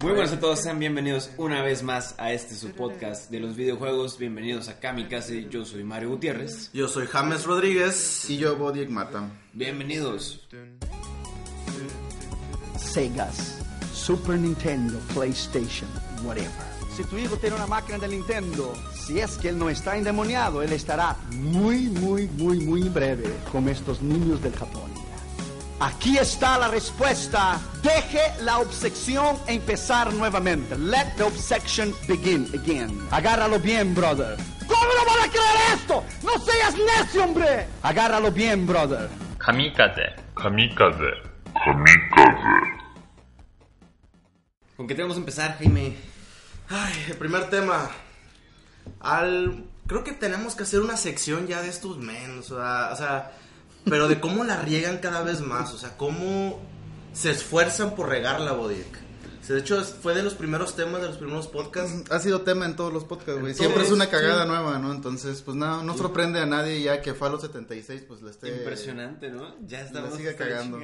Muy buenas a todos, sean bienvenidos una vez más a este su podcast de los videojuegos. Bienvenidos a Kamikaze, yo soy Mario Gutiérrez. Yo soy James Rodríguez. Y yo, Bodiek Mata. Bienvenidos. Segas, Super Nintendo, PlayStation, whatever. Si tu hijo tiene una máquina de Nintendo, si es que él no está endemoniado, él estará muy, muy, muy, muy breve con estos niños del Japón. Aquí está la respuesta. Deje la obsesión empezar nuevamente. Let the obsession begin again. Agárralo bien, brother. ¿Cómo no van a creer esto? ¡No seas necio, hombre! Agárralo bien, brother. Kamikaze. Kamikaze. Kamikaze. ¿Con qué tenemos que empezar, Jaime? Ay, el primer tema. Al. Creo que tenemos que hacer una sección ya de estos men. O sea, o sea, pero de cómo la riegan cada vez más. O sea, cómo se esfuerzan por regar la Bodiek. O sea, de hecho, fue de los primeros temas de los primeros podcasts. Ha sido tema en todos los podcasts, güey. Siempre es una cagada sí. nueva, ¿no? Entonces, pues no, no sorprende a nadie ya que Falo 76, pues le esté... Impresionante, ¿no? Ya estamos. La sigue cagando.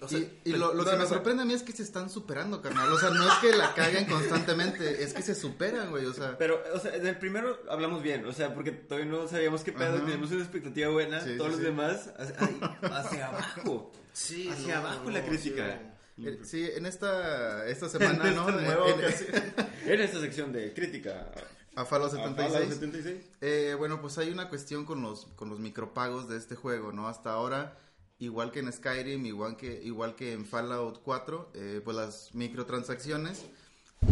O sea, Y, y lo, lo que me sorprende a mí es que se están superando, carnal. O sea, no es que la caguen constantemente, es que se superan, güey. O sea, Pero, o sea, en el primero hablamos bien, o sea, porque todavía no sabíamos qué pedo, teníamos una expectativa buena, Sí, todos sí, los sí. demás, hacia, hacia abajo. Sí, Hacia no, abajo no, la sí, crítica. Eh, sí, en esta, esta semana, ¿no? esta nueva En- en-. En esta sección de crítica. a Falo a Fallout 76. 76. Eh, bueno, pues hay una cuestión con los, con los micropagos de este juego, ¿no? Hasta ahora, igual que en Skyrim, igual que, igual que en Fallout 4, eh, pues las microtransacciones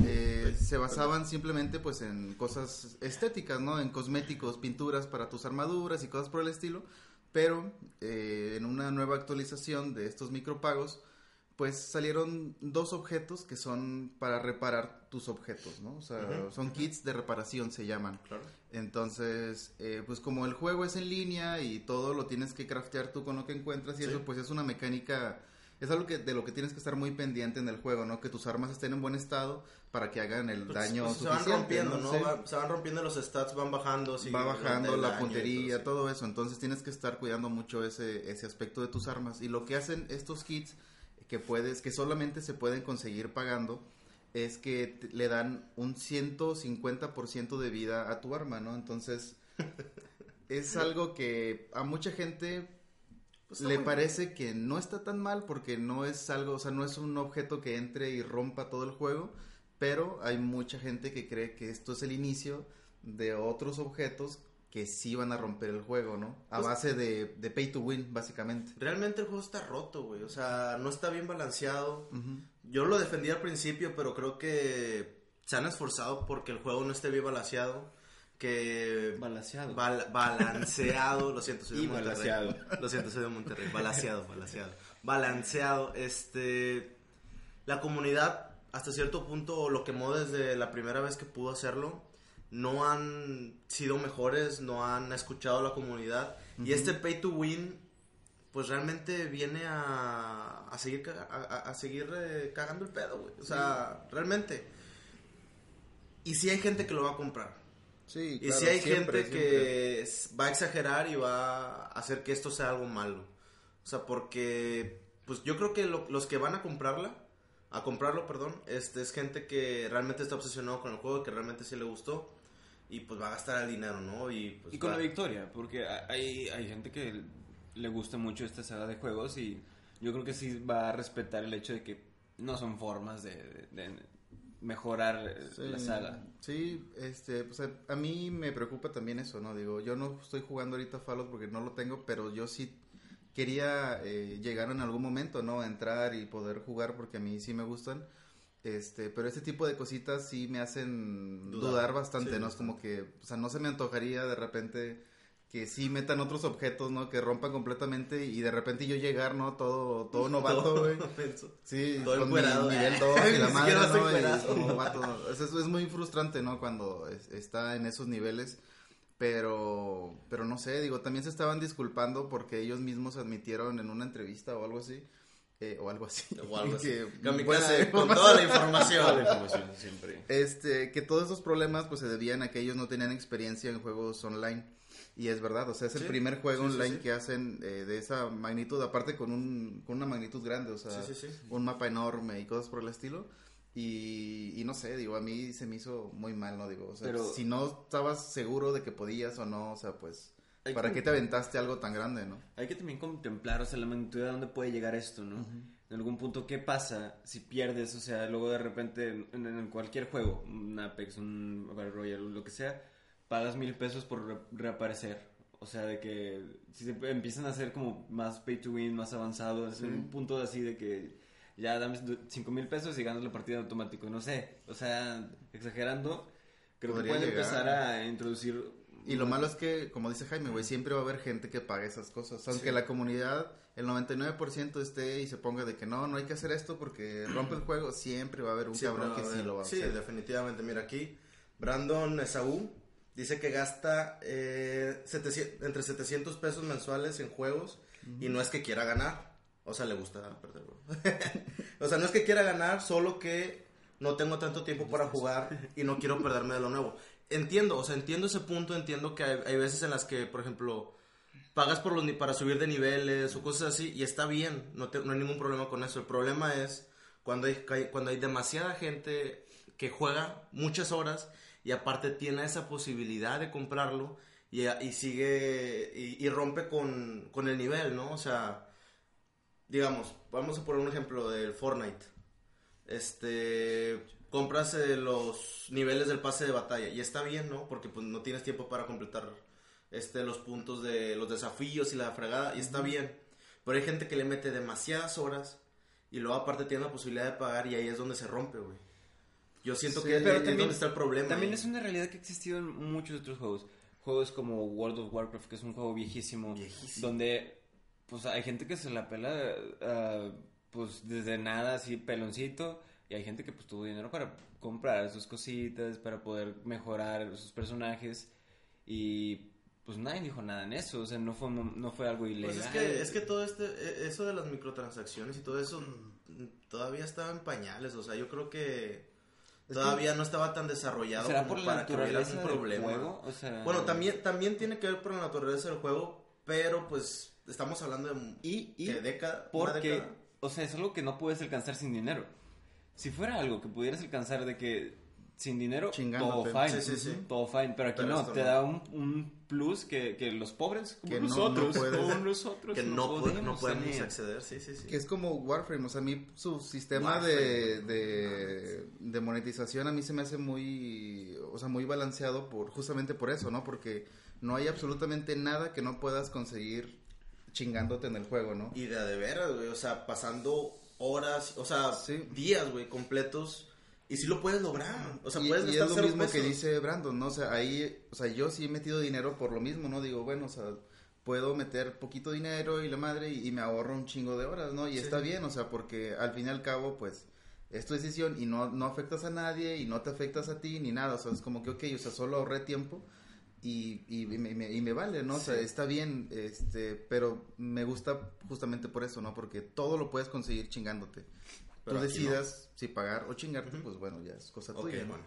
eh, se basaban simplemente pues en cosas estéticas, ¿no? En cosméticos, pinturas para tus armaduras y cosas por el estilo. Pero eh, en una nueva actualización de estos micropagos, pues salieron dos objetos que son para reparar tus objetos, ¿no? O sea, son kits de reparación, se llaman. Claro. Entonces, eh, pues como el juego es en línea y todo lo tienes que craftear tú con lo que encuentras y Sí. eso, pues es una mecánica, es algo que de lo que tienes que estar muy pendiente en el juego, ¿no? Que tus armas estén en buen estado para que hagan el Pues, daño pues, se van suficiente, rompiendo, ¿no? Sí. Va- se van rompiendo los stats, van bajando. sí, Va bajando la puntería, todo, todo eso. Entonces tienes que estar cuidando mucho ese, ese aspecto de tus armas. Y lo que hacen estos kits que puedes, que solamente se pueden conseguir pagando, es que te- le dan un 150% de vida a tu arma, ¿no? Entonces, es algo que a mucha gente Pues le parece que no está tan mal porque no es algo, o sea, no es un objeto que entre y rompa todo el juego, pero hay mucha gente que cree que esto es el inicio de otros objetos que sí van a romper el juego, ¿no? A Pues- base de, de pay to win, básicamente. Realmente el juego está roto, güey. O sea, no está bien balanceado. Yo lo defendí al principio, pero creo que se han esforzado porque el juego no esté bien balanceado. Que. Balaseado. Bal- balanceado, lo siento, soy de Y Monterrey. balanceado. Lo siento, soy de Monterrey. Balanceado, balanceado. Balanceado, este. La comunidad, hasta cierto punto, lo quemó desde la primera vez que pudo hacerlo. No han sido mejores, no han escuchado a la comunidad. Y este pay to win, pues realmente viene a, a seguir, a, a- seguir eh, cagando el pedo, güey. O sea, realmente. Y si hay gente que lo va a comprar. Sí, Y si hay siempre, gente siempre. que va a exagerar y va a hacer que esto sea algo malo. O sea, porque pues yo creo que lo- los que van a comprarla, a comprarlo, perdón, este es gente que realmente está obsesionado con el juego, que realmente sí le gustó y pues va a gastar el dinero, ¿no? Y, pues, Y con va- la victoria, porque hay, hay gente que le gusta mucho esta saga de juegos y yo creo que sí va a respetar el hecho de que no son formas de, de- de mejorar eh, Sí, la saga. Sí, este, pues a, a mí me preocupa también eso, ¿no? Digo, yo no estoy jugando ahorita Fallout porque no lo tengo, pero yo sí quería eh, llegar en algún momento, ¿no? A entrar y poder jugar porque a mí sí me gustan. Este, pero este tipo de cositas sí me hacen Dudar. dudar, bastante, Sí, ¿no? Es como que, o sea, no se me antojaría de repente que sí metan otros objetos, ¿no? Que rompan completamente y de repente yo llegar, ¿no? Todo, todo novato, güey. Sí, Todo con mi encuerado, nivel eh. 2 y la madre, ¿no? Y como, vato, es, es- es muy frustrante, ¿no? Cuando es- está en esos niveles. Pero, pero no sé, digo, también se estaban disculpando porque ellos mismos admitieron en una entrevista o algo así. Eh, o algo así. O algo así. que Kamikaze, buena con información. toda la información. Toda la información siempre. Este, que todos esos problemas pues se debían a que ellos no tenían experiencia en juegos online. Y es verdad, o sea, es el Sí, primer juego sí, online sí. que hacen eh, de esa magnitud, aparte con, un, con una magnitud grande, o sea, Sí, sí, sí. un mapa enorme y cosas por el estilo. Y, y no sé, digo, a mí se me hizo muy mal, ¿no? Digo, o sea, Pero- si no estabas seguro de que podías o no, o sea, pues, Hay ¿para que- qué te aventaste algo tan grande, no? Hay que también contemplar, o sea, la magnitud de dónde puede llegar esto, ¿no? En algún punto, ¿qué pasa si pierdes? O sea, luego de repente en, en cualquier juego, un Apex, un Battle Royale, lo que sea, pagas mil pesos por re- reaparecer. O sea, de que si se empiezan a hacer como más pay to win, más avanzado, es un punto así de que ya dame cinco mil pesos y ganas la partida automático. No sé, o sea, exagerando, creo Podría que pueden llegar. empezar a introducir... Y lo malo es que, como dice Jaime, güey, siempre va a haber gente que pague esas cosas. Aunque Sí. la comunidad, el 99% esté y se ponga de que no, no hay que hacer esto porque rompe el juego, siempre va a haber un Siempre cabrón que sí lo va a Sí, hacer. definitivamente. Mira aquí, Brandon Esaú dice que gasta eh, 700 entre 700 pesos mensuales en juegos y no es que quiera ganar. O sea, le gusta perder, bro. o sea, no es que quiera ganar, solo que no tengo tanto tiempo para jugar y no quiero perderme de lo nuevo. Entiendo, o sea, entiendo ese punto, entiendo que hay, hay veces en las que, por ejemplo, pagas por los, para subir de niveles o cosas así y está bien, no, no hay ningún problema con eso. El problema es cuando hay, cuando hay demasiada gente que juega muchas horas y aparte tiene esa posibilidad de comprarlo y, y sigue y, y rompe con, con el nivel, ¿no? O sea, digamos, vamos a poner un ejemplo del Fortnite. Este, compras eh, los niveles del pase de batalla y está bien, ¿no? Porque pues no tienes tiempo para completar este los puntos de los desafíos y la fregada y está bien. Pero hay gente que le mete demasiadas horas y luego aparte tiene la posibilidad de pagar y ahí es donde se rompe, güey. Yo siento Sí, que es pero es también- donde está el problema. También es una realidad que ha existido en muchos otros juegos. Juegos como World of Warcraft, que es un juego viejísimo. Viejísimo. Donde, pues, hay gente que se la pela, ah, pues, desde nada, así, peloncito. Y hay gente que, pues, tuvo dinero para comprar sus cositas, para poder mejorar sus personajes. Y, pues, nadie dijo nada en eso. O sea, no fue, no fue algo ilegal. Pues es que, es que todo este, e- eso de las microtransacciones y todo eso mm, todavía estaba en pañales, o sea, yo creo que todavía no estaba tan desarrollado ¿Será como por la para que hubiera naturaleza un del problema. juego? O sea... Bueno, también, también tiene que ver por la naturaleza del juego, pero pues estamos hablando de Y, y ¿qué década, una porque, década. o sea, es algo que no puedes alcanzar sin dinero. Si fuera algo que pudieras alcanzar de que sin dinero, todo fine. Sí, sí, sí. Todo fine, pero aquí Pero no, te no. da un, un plus que, que los pobres, como Que no- nosotros, no puedes- como nosotros, que no, po- no podemos tener. acceder, sí, sí, sí. Que es como Warframe, o sea, a mí su sistema Warframe. de, de, de monetización a mí se me hace muy, o sea, muy balanceado por justamente por eso, ¿no? Porque no hay absolutamente nada que no puedas conseguir chingándote en el juego, ¿no? Y de a de veras, güey, o sea, pasando horas, o sea, Sí. días, güey, completos. Y sí lo puedes lograr. O sea, y, puedes y gastar es lo mismo que dice Brandon, ¿no? O sea, ahí, o sea, yo sí he metido dinero por lo mismo, ¿no? Digo, bueno, o sea, puedo meter poquito dinero y la madre y, y me ahorro un chingo de horas, ¿no? Y Sí. está bien, o sea, porque al fin y al cabo, pues, es tu decisión y no, no afectas a nadie y no te afectas a ti ni nada, o sea, es como que, ok, o sea, solo ahorré tiempo y, y, me, me- y me vale, ¿no? O sea, está bien, este, pero me gusta justamente por eso, ¿no? Porque todo lo puedes conseguir chingándote. Pero Tú decidas si pagar o chingarte, pues bueno, ya es cosa tuya. ¿no? bueno.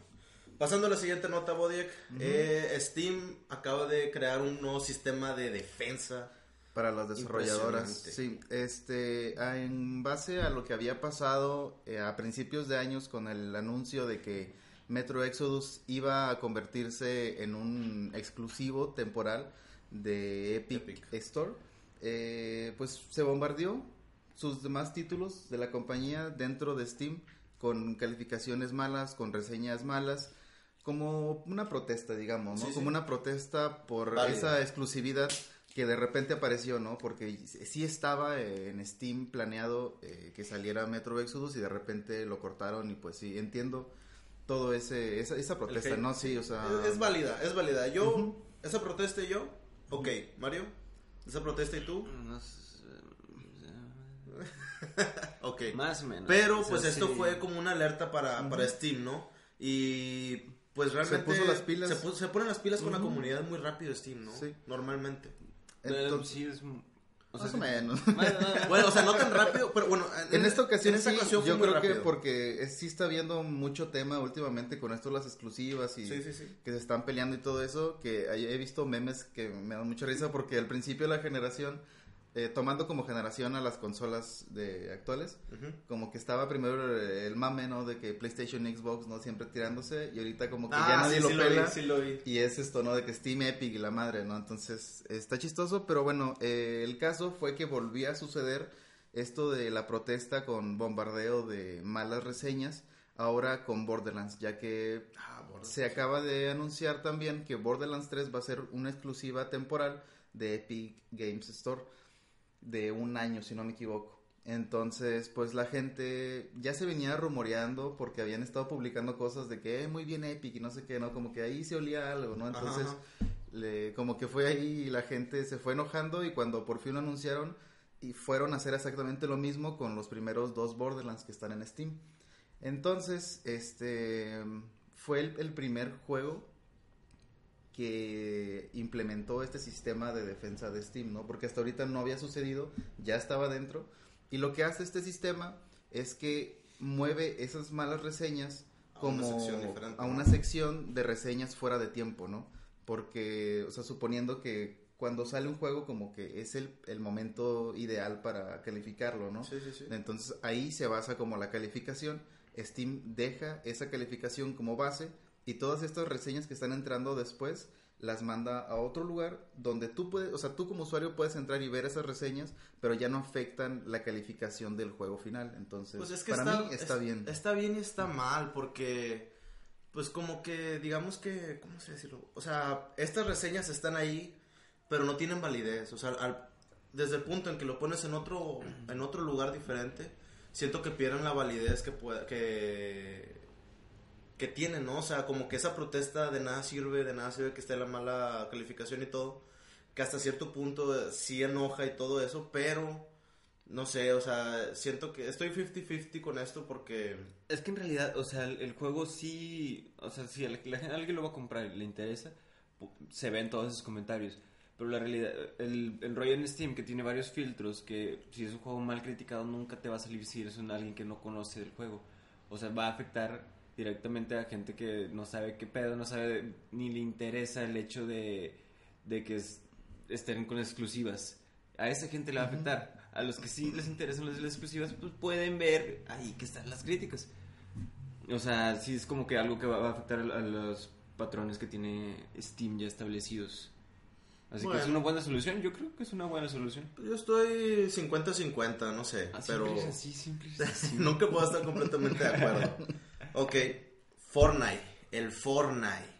Pasando a la siguiente nota, Bodiek. eh, Steam acaba de crear un nuevo sistema de defensa. Para las desarrolladoras, sí. Este, a- en base a lo que había pasado eh, a principios de años con el anuncio de que Metro Exodus iba a convertirse en un exclusivo temporal de Epic, Epic. Store, eh, pues se bombardeó sus demás títulos de la compañía dentro de Steam con calificaciones malas, con reseñas malas, como una protesta, digamos, ¿no? Sí, sí. Como una protesta por Válida. esa exclusividad que de repente apareció, ¿no? Porque sí estaba en Steam planeado eh, que saliera Metro Exodus y de repente lo cortaron y pues sí, entiendo todo ese esa, esa protesta. ¿no? Sí, o sea... Es, es válida, es válida. Yo, esa protesta y yo, ok, Mario, esa protesta y tú, No sé, ok. Más o menos. Pero O sea, pues esto sí. fue como una alerta para, para Steam, ¿no? Y pues realmente puso las pilas. Se, pu- se ponen las pilas con la comunidad muy rápido Steam, ¿no? Sí. Eh, Normalmente. Entonces, sí, es... O sea, Más o menos. Más- más- Bueno, o sea, no tan rápido, pero bueno. En esta ocasión, en esta sí, ocasión yo creo que porque sí está habiendo mucho tema últimamente con esto las exclusivas y Sí, sí, sí. que se están peleando y todo eso, que he visto memes que me dan mucha risa porque al principio de la generación, eh, tomando como generación a las consolas de actuales, como que estaba primero el mame, ¿no? De que PlayStation Xbox, ¿no? Siempre tirándose y ahorita como que Ah, ya nadie sí, lo sí pela. vi, sí lo vi. Y es esto, ¿no? De que Steam Epic y la madre, ¿no? Entonces, está chistoso, pero bueno, eh, el caso fue que volvía a suceder esto de la protesta con bombardeo de malas reseñas, ahora con Borderlands, ya que Ah, Borderlands. se acaba de anunciar también que Borderlands 3 va a ser una exclusiva temporal de Epic Games Store de un año, si no me equivoco. Entonces, pues la gente ya se venía rumoreando porque habían estado publicando cosas de que eh, muy bien Epic y no sé qué, ¿no? Como que ahí se olía algo, ¿no? Entonces, Ajá. le- como que fue ahí y la gente se fue enojando y cuando por fin lo anunciaron y fueron a hacer exactamente lo mismo con los primeros dos Borderlands que están en Steam. Entonces, este fue el, el primer juego que implementó este sistema de defensa de Steam, ¿no? Porque hasta ahorita no había sucedido, ya estaba dentro. Y lo que hace este sistema es que mueve esas malas reseñas A una como a una sección de reseñas fuera de tiempo, ¿no? Porque, o sea, suponiendo que cuando sale un juego como que es el, el momento ideal para calificarlo, ¿no? Sí, sí, sí. Entonces ahí se basa como la calificación. Steam deja esa calificación como base y todas estas reseñas que están entrando después las manda a otro lugar donde tú puedes, o sea, tú como usuario puedes entrar y ver esas reseñas, pero ya no afectan la calificación del juego final. Entonces, Pues es que para está, mí está es- bien. Está bien y está mal porque, pues como que, digamos que, ¿cómo se decirlo? O sea, estas reseñas están ahí, pero no tienen validez. O sea, al- desde el punto en que lo pones en otro, en otro lugar diferente, siento que pierden la validez que pueda, que, que tienen, ¿no? O sea, como que esa protesta de nada sirve, de nada sirve que esté la mala calificación y todo, que hasta cierto punto eh, sí enoja y todo eso, pero no sé, o sea, siento que estoy 50-50 con esto porque Es que en realidad, o sea, el, el juego sí, o sea, si gente- alguien lo va a comprar y le interesa, se ven todos esos comentarios. Pero la realidad, el, el rollo en Steam que tiene varios filtros, que si es un juego mal criticado nunca te va a salir si eres un alguien que no conoce del juego. O sea, va a afectar directamente a gente que no sabe qué pedo, no sabe ni le interesa el hecho de, de que es- estén con exclusivas. A esa gente le va a afectar. A los que sí les interesan las, las exclusivas, pues pueden ver ahí que están las críticas. O sea, sí es como que algo que va, va a afectar a, a los patrones que tiene Steam ya establecidos. Así que es una buena solución, yo creo que es una buena solución. yo estoy 50-50, no sé, Ah, pero siempre es así, siempre es así. nunca puedo estar completamente de acuerdo. Ok, Fortnite, el Fortnite.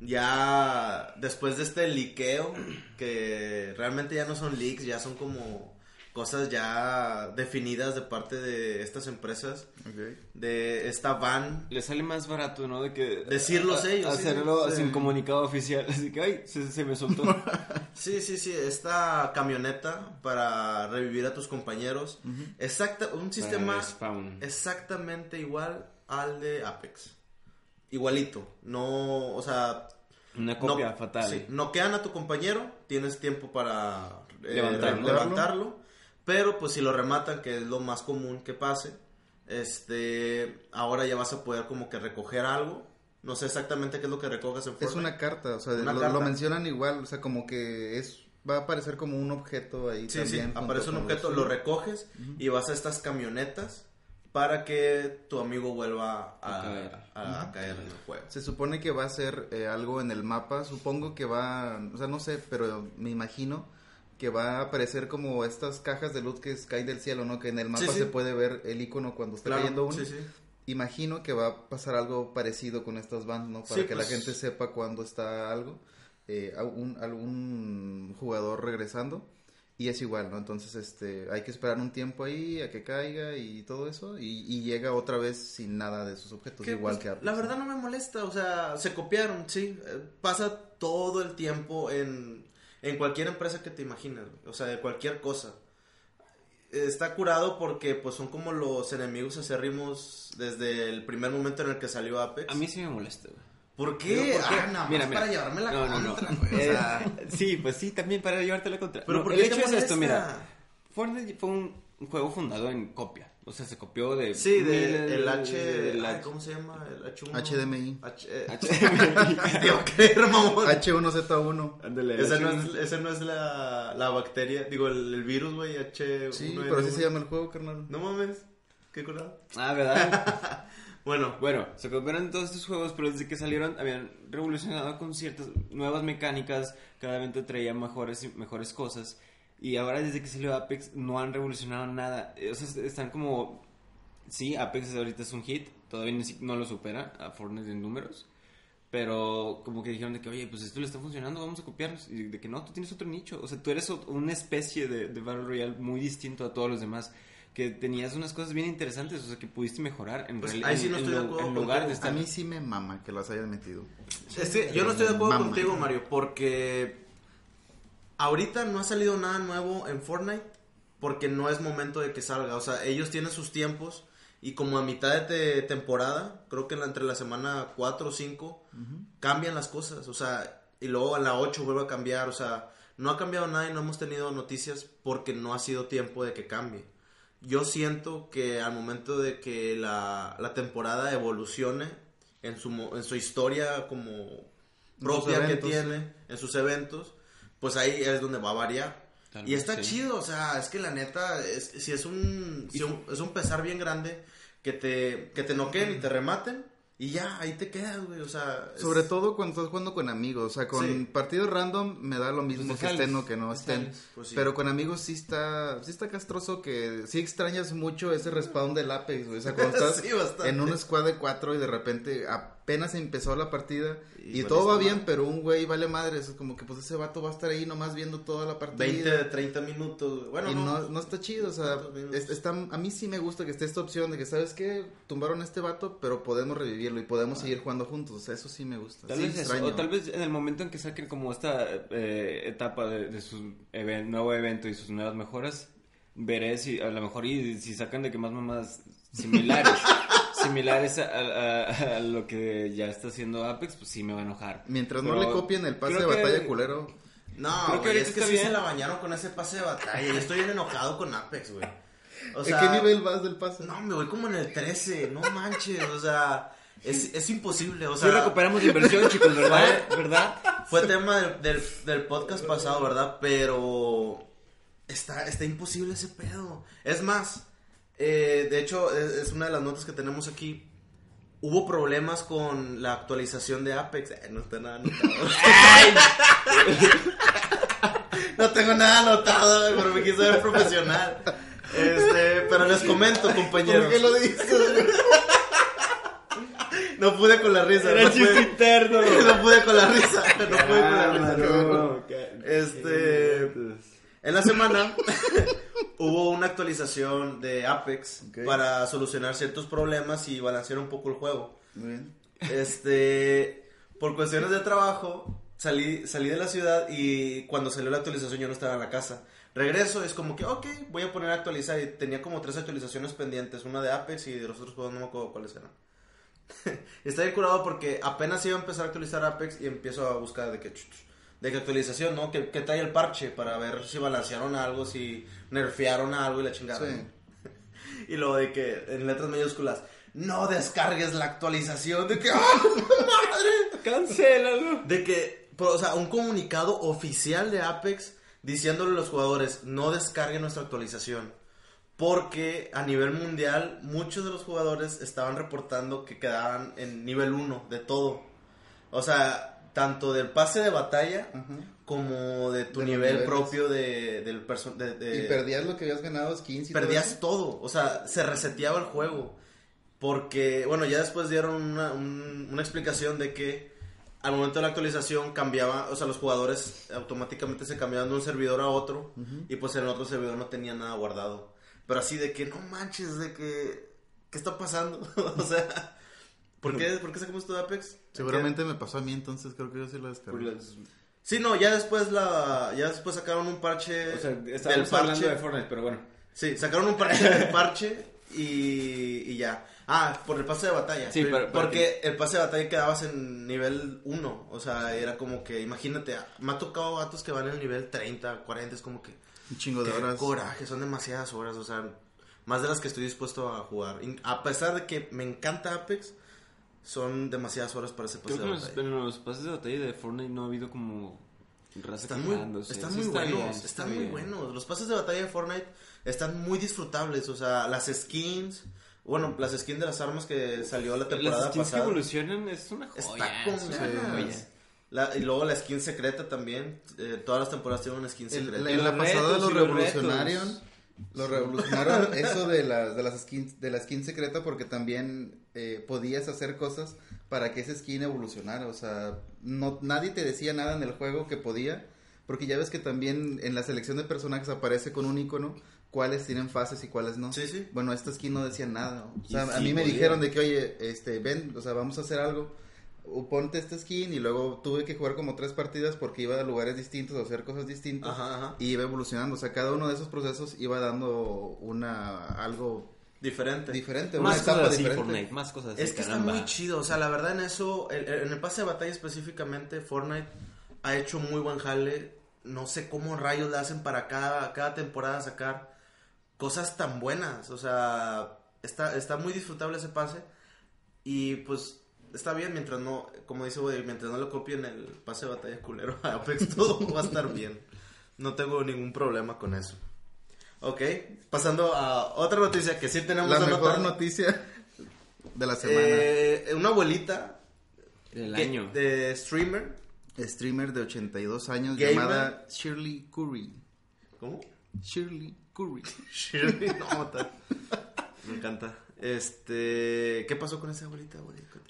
Ya después de este liqueo, que realmente ya no son leaks, ya son como cosas ya definidas de parte de estas empresas, Ok. de esta van Le sale más barato, ¿no? De que Decirlos a- ellos, Hacerlo sí. sin comunicado oficial. Así que, ay, se, se me soltó. Sí, sí, sí, esta camioneta para revivir a tus compañeros. Exacta, un sistema Spawn. exactamente igual al de Apex. Igualito. No, o sea, Una copia no, fatal. Sí, noquean a tu compañero, tienes tiempo para eh, Levantarlo. levantarlo, pero pues si lo rematan, que es lo más común que pase, este, ahora ya vas a poder como que recoger algo. No sé exactamente qué es lo que recoges en Es una carta, o sea, Una lo, carta. lo mencionan igual, o sea, como que es va a aparecer como un objeto ahí Sí, sí, también. junto aparece un objeto, los lo recoges y vas a estas camionetas para que tu amigo vuelva a, A caer. a- a caer en el juego. Se supone que va a ser eh, algo en el mapa, supongo que va, o sea, no sé, pero me imagino que va a aparecer como estas cajas de luz que caen del cielo, ¿no? Que en el mapa Sí, sí. se puede ver el icono cuando está Claro, cayendo uno. sí, sí. Imagino que va a pasar algo parecido con estas bandas, ¿no? Para Sí, que pues- la gente sepa cuándo está algo, eh, algún, algún jugador regresando. Y es igual, ¿no? Entonces, este, hay que esperar un tiempo ahí a que caiga y todo eso. Y, y llega otra vez sin nada de esos objetos, Que, igual pues, que Apex, La verdad no me molesta, o sea, se copiaron, sí. eh, Pasa todo el tiempo en, en cualquier empresa que te imagines, o sea, de cualquier cosa. Está curado porque pues son como los enemigos acérrimos desde el primer momento en el que salió Apex. A mí sí me molesta, güey. ¿Por qué? Digo, ¿por qué? Ah, nada Mira, más mira. para llevarme la No, no, no. contra, güey, o Eh, sea, sí, pues sí, también para llevarte la contra. Pero No, ¿por el qué hecho te es esto, mira. Fortnite fue un, juego fundado en copia. O sea, se copió de... Sí, de miles- el H, del ay, H- ¿cómo se llama? El H1. HDMI. H, eh, HDMI. a creer, mamón. H1Z1. Ándale, el Ese no H1. es, ese no es la, la bacteria, digo, el, el virus, güey, H1N1. Sí, pero así se llama el juego, carnal. No mames, qué curado. Ah, ¿verdad? Bueno, Bueno, se copiaron todos estos juegos, pero desde que salieron habían revolucionado con ciertas nuevas mecánicas, cada evento traía mejores mejores cosas. Y ahora desde que salió Apex no han revolucionado nada. Eh, O sea, están como... Sí, Apex ahorita es un hit, todavía no lo supera a Fortnite en números. Pero como que dijeron de que, oye, pues esto le está funcionando, vamos a copiarnos. Y de que no, tú tienes otro nicho. O sea, tú eres una especie de, de Battle Royale muy distinto a todos los demás. Que tenías unas cosas bien interesantes, o sea, que pudiste mejorar en Pues realidad. ahí sí en- no en estoy de acuerdo En lugar de A estar mí sí me mama que las hayan metido. es que yo no estoy de acuerdo contigo, Mario, porque ahorita no ha salido nada nuevo en Fortnite porque no es momento de que salga. O sea, ellos tienen sus tiempos y como a mitad de te- temporada, creo que entre la semana 4 o 5, cambian las cosas. O sea, y luego a la 8 vuelve a cambiar. O sea, no ha cambiado nada y no hemos tenido noticias porque no ha sido tiempo de que cambie. Yo siento que al momento de que la, la temporada evolucione en su, en su historia como propia que tiene, en sus eventos, pues ahí es donde va a variar. Tal y está sí. chido, o sea, es que la neta, es, si es un, si un- es un pesar bien grande que te, que te noqueen y te rematen, y ya, ahí te quedas, güey, o sea. es- Sobre todo cuando estás jugando con amigos. O sea, con Sí. partidos random me da lo mismo Pues que estén o que no estén. Pues sí. Pero con amigos sí está, sí está castroso que sí extrañas mucho ese respawn del Apex, güey. O sea, cuando estás Sí, bastante. en un squad de cuatro y de repente apenas empezó la partida Y y, todo va bien, pero un güey vale madre. Es como que pues ese vato va a estar ahí nomás viendo toda la partida. 20, 30 minutos, bueno, y no, no, no está chido, o sea, está, a mí sí me gusta que esté esta opción de que, ¿sabes qué? Tumbaron a este vato, pero podemos revivirlo y podemos seguir jugando juntos, o sea, eso sí me gusta. Tal sí, vez eso, o tal vez en el momento en que saquen como esta eh, etapa de, de su nuevo evento y sus nuevas mejoras, veré si a lo mejor y si sacan de que más mamás similares, similares a, a- a lo que ya está haciendo Apex, pues sí me va a enojar. Mientras no le copien el pase de que- batalla culero, No, Creo que ahorita es que sí bien. se la bañaron con ese pase de batalla. Yo estoy bien enojado con Apex, güey. O ¿en qué nivel vas del pase? No, me voy como en el 13, no manches, o sea, es, es imposible, o Sí sea, recuperamos la inversión, chicos, ¿verdad? ¿Verdad? fue tema del, del, del podcast pasado, ¿verdad? Pero está, está imposible ese pedo. Es más, eh, de hecho, es, una de las notas que tenemos aquí. Hubo problemas con la actualización de Apex. Eh, no está nada anotado. no tengo nada anotado, pero me quise ver profesional. Este, pero les comento, compañeros. ¿Por qué lo dices? No pude con la risa. Era no chiste pude, interno. no pude con la risa. No pude con la risa. Este. En la semana hubo una actualización de Apex para solucionar ciertos problemas y balancear un poco el juego. Muy bien. Este, por cuestiones de trabajo, salí, salí de la ciudad y cuando salió la actualización yo no estaba en la casa. Regreso, es como que, ok, voy a poner a actualizar. Y tenía como tres actualizaciones pendientes, una de Apex y de los otros juegos no me acuerdo cuáles eran. Está bien curado porque apenas iba a empezar a actualizar Apex y empiezo a buscar de qué, de qué actualización, ¿no? Que, que trae el parche para ver si balancearon algo, si nerfearon algo y la chingada. Y luego de que en letras mayúsculas, no descargues la actualización. De que, ¡ah, madre! Cancélalo. De que, pero, o sea, un comunicado oficial de Apex diciéndole a los jugadores, no descarguen nuestra actualización. Porque a nivel mundial, muchos de los jugadores estaban reportando que quedaban en nivel 1 de todo. O sea, tanto del pase de batalla como de tu De nivel propio de, del perso- de- Y perdías lo que habías ganado, skins y perdías todo, o sea, se reseteaba el juego. Porque, bueno, ya después dieron una, un- una explicación de que al momento de la actualización cambiaba, o sea, los jugadores automáticamente se cambiaban de un servidor a otro y pues en el otro servidor no tenía nada guardado. Pero así de que, no manches, de que, ¿qué está pasando? o sea, ¿por qué, ¿por qué sacamos esto de Apex? Seguramente me pasó a mí, entonces creo que yo sí lo Por descargué. las- Sí, no, ya después la, ya después sacaron un parche O sea, del estábamos hablando parche. de Fortnite, pero bueno. Sí, sacaron un parche del parche y, ya. Ah, por el pase de batalla. Sí, pero- pero porque el pase de batalla quedabas en nivel 1. O sea, era como que, imagínate, me ha tocado vatos que van en el nivel 30, 40, es como que... Un chingo de horas. coraje, son demasiadas horas, o sea, más de las que estoy dispuesto a jugar. A pesar de que me encanta Apex, son demasiadas horas para ese pase Creo que de en los, batalla. en los pases de batalla de Fortnite no ha habido como raza Están muy, están Sí muy está buenos, bien, está están muy bien. buenos. Los pases de batalla de Fortnite están muy disfrutables, o sea, las skins, bueno, las skins de las armas que salió la temporada Las skins que pasada. evolucionan es una joya. Está con ganas. La- y luego la skin secreta también. eh, todas las temporadas tienen una skin El- secreta. Y en la los pasada retos, lo y los revolucionaron. Lo revolucionaron eso de las de las skins de la skin secreta porque también eh, podías hacer cosas para que esa skin evolucionara, o sea, no nadie te decía nada en el juego que podía, porque ya ves que también en la selección de personajes aparece con un icono cuáles tienen fases y cuáles no. Sí, sí. Bueno, esta skin no decía nada. O sea, Y a sí mí me podía. dijeron de que, oye, este, ven, o sea, vamos a hacer algo. Ponte esta skin y luego tuve que jugar como tres partidas porque iba a lugares distintos a hacer cosas distintas Ajá, ajá. y iba evolucionando, o sea, cada uno de esos procesos iba dando una algo Diferente. diferente, una Más etapa cosas así, diferente. Fortnite, más cosas así. Es que está caramba. muy chido, o sea, la verdad en eso, el- el- en el pase de batalla específicamente, Fortnite ha hecho muy buen jale. No sé cómo rayos le hacen para cada, cada temporada sacar cosas tan buenas. O sea, está, está muy disfrutable ese pase. Y pues está bien mientras no, como dice Woody, mientras no lo copien el pase de batalla culero a Apex, todo va a estar bien. No tengo ningún problema con eso. Ok, pasando a otra noticia que sí tenemos La mejor noticia de la semana. Eh, una abuelita Del que- año. de streamer. Streamer de 82 años Gamer. llamada Shirley Curry. ¿Cómo? Shirley Curry. Shirley, no, Me encanta. Este, ¿qué pasó con esa abuelita?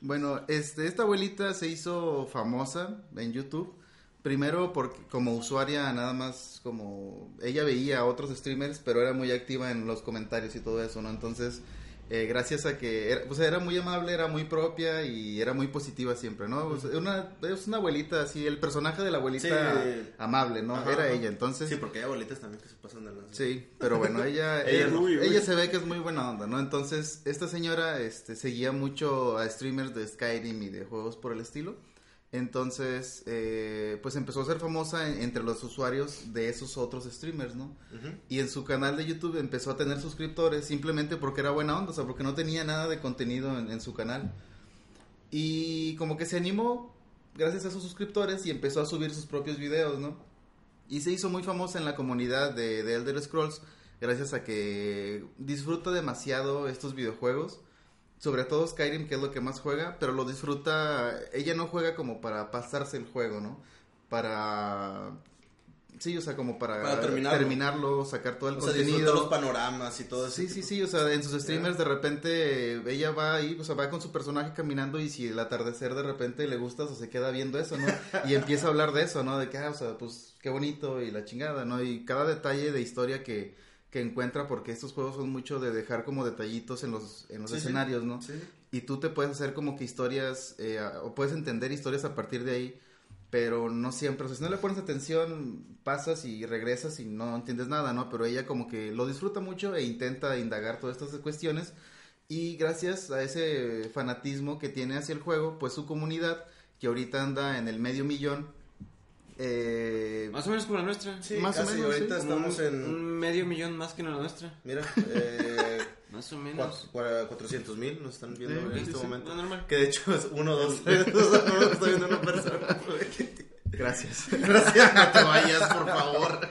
Bueno, este, esta abuelita se hizo famosa en YouTube. Primero porque como usuaria nada más como ella veía a otros streamers, pero era muy activa en los comentarios y todo eso, ¿no? Entonces, eh, gracias a que era, pues era muy amable, era muy propia y era muy positiva siempre, ¿no? O sea, una, es una abuelita así, el personaje de la abuelita Sí. amable, ¿no? Ajá, era ajá. ella, entonces... Sí, porque hay abuelitas también que se pasan de lanza. Sí, pero bueno, ella, Ella ella, no. Uy, uy. ella se ve que es muy buena onda, ¿no? Entonces, esta señora este, seguía mucho a streamers de Skyrim y de juegos por el estilo. Entonces, eh, pues empezó a ser famosa en- entre los usuarios de esos otros streamers, ¿no? Y en su canal de YouTube empezó a tener suscriptores simplemente porque era buena onda, o sea, porque no tenía nada de contenido en, en su canal. Y como que se animó gracias a sus suscriptores y empezó a subir sus propios videos, ¿no? Y se hizo muy famosa en la comunidad de, de Elder Scrolls gracias a que disfruta demasiado estos videojuegos. Sobre todo Skyrim, que es lo que más juega, pero lo disfruta. Ella no juega como para pasarse el juego, ¿no? Para. Sí, o sea, como para, Para terminarlo. terminarlo, sacar todo el O contenido. los panoramas y todo eso. Sí, sí, sí, o sea, en sus streamers de repente eh, ella va ahí, o sea, va con su personaje caminando y si el atardecer de repente le gusta, o se queda viendo eso, ¿no? Y empieza a hablar de eso, ¿no? De que, ah, o sea, pues qué bonito y la chingada, ¿no? Y cada detalle de historia que, que encuentra, porque estos juegos son mucho de dejar como detallitos en los, en los Sí, escenarios, ¿no? Sí. Y tú te puedes hacer como que historias, eh, o puedes entender historias a partir de ahí, pero no siempre, o sea, si no le pones atención, pasas y regresas y no entiendes nada, ¿no? Pero ella como que lo disfruta mucho e intenta indagar todas estas cuestiones y gracias a ese fanatismo que tiene hacia el juego, pues su comunidad, que ahorita anda en el medio millón, eh, Más o menos como la nuestra. Sí, Más o casi. menos, Ahorita sí. estamos un, en... un medio millón más que la nuestra. Mira, eh, Más o menos. 400 mil nos están viendo Sí, en sí, este sí. momento. No, normal. Que de hecho es uno, dos, tres. O sea, no me está viendo una persona. gracias. Gracias, no te vayas, por favor.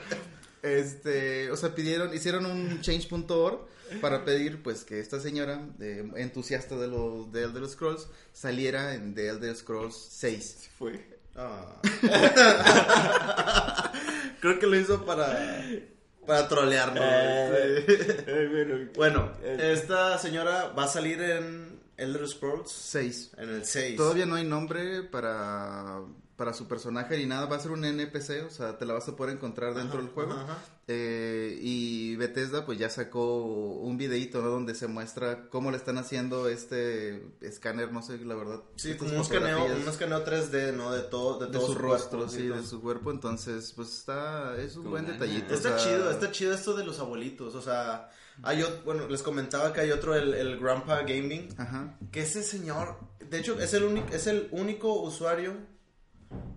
Este, o sea, pidieron, hicieron un change.org para pedir pues que esta señora eh, entusiasta de los de Elder Scrolls saliera en The Elder Scrolls 6. Fue. Ah. Creo que lo hizo para para trolearnos. Eh, Bueno, esta señora va a salir en Elder Scrolls 6. en el 6. Todavía no hay nombre para para su personaje ni nada, va a ser un NPC, o sea, te la vas a poder encontrar dentro del juego. ajá, ajá. Eh, y Bethesda pues ya sacó un videito, ¿no? Donde se muestra cómo le están haciendo este escáner, no sé, la verdad. Sí, estas como un escaneo, un escaneo 3D, ¿no? De todo, de, de todo su rostro, cuerpo, sí, de su cuerpo, entonces pues está, es un Con buen detallito. Está o sea, chido, está chido esto de los abuelitos, o sea, hay otro, bueno, les comentaba que hay otro, el, el Grandpa Gaming, Ajá. que ese señor, de hecho, es el único, es el único usuario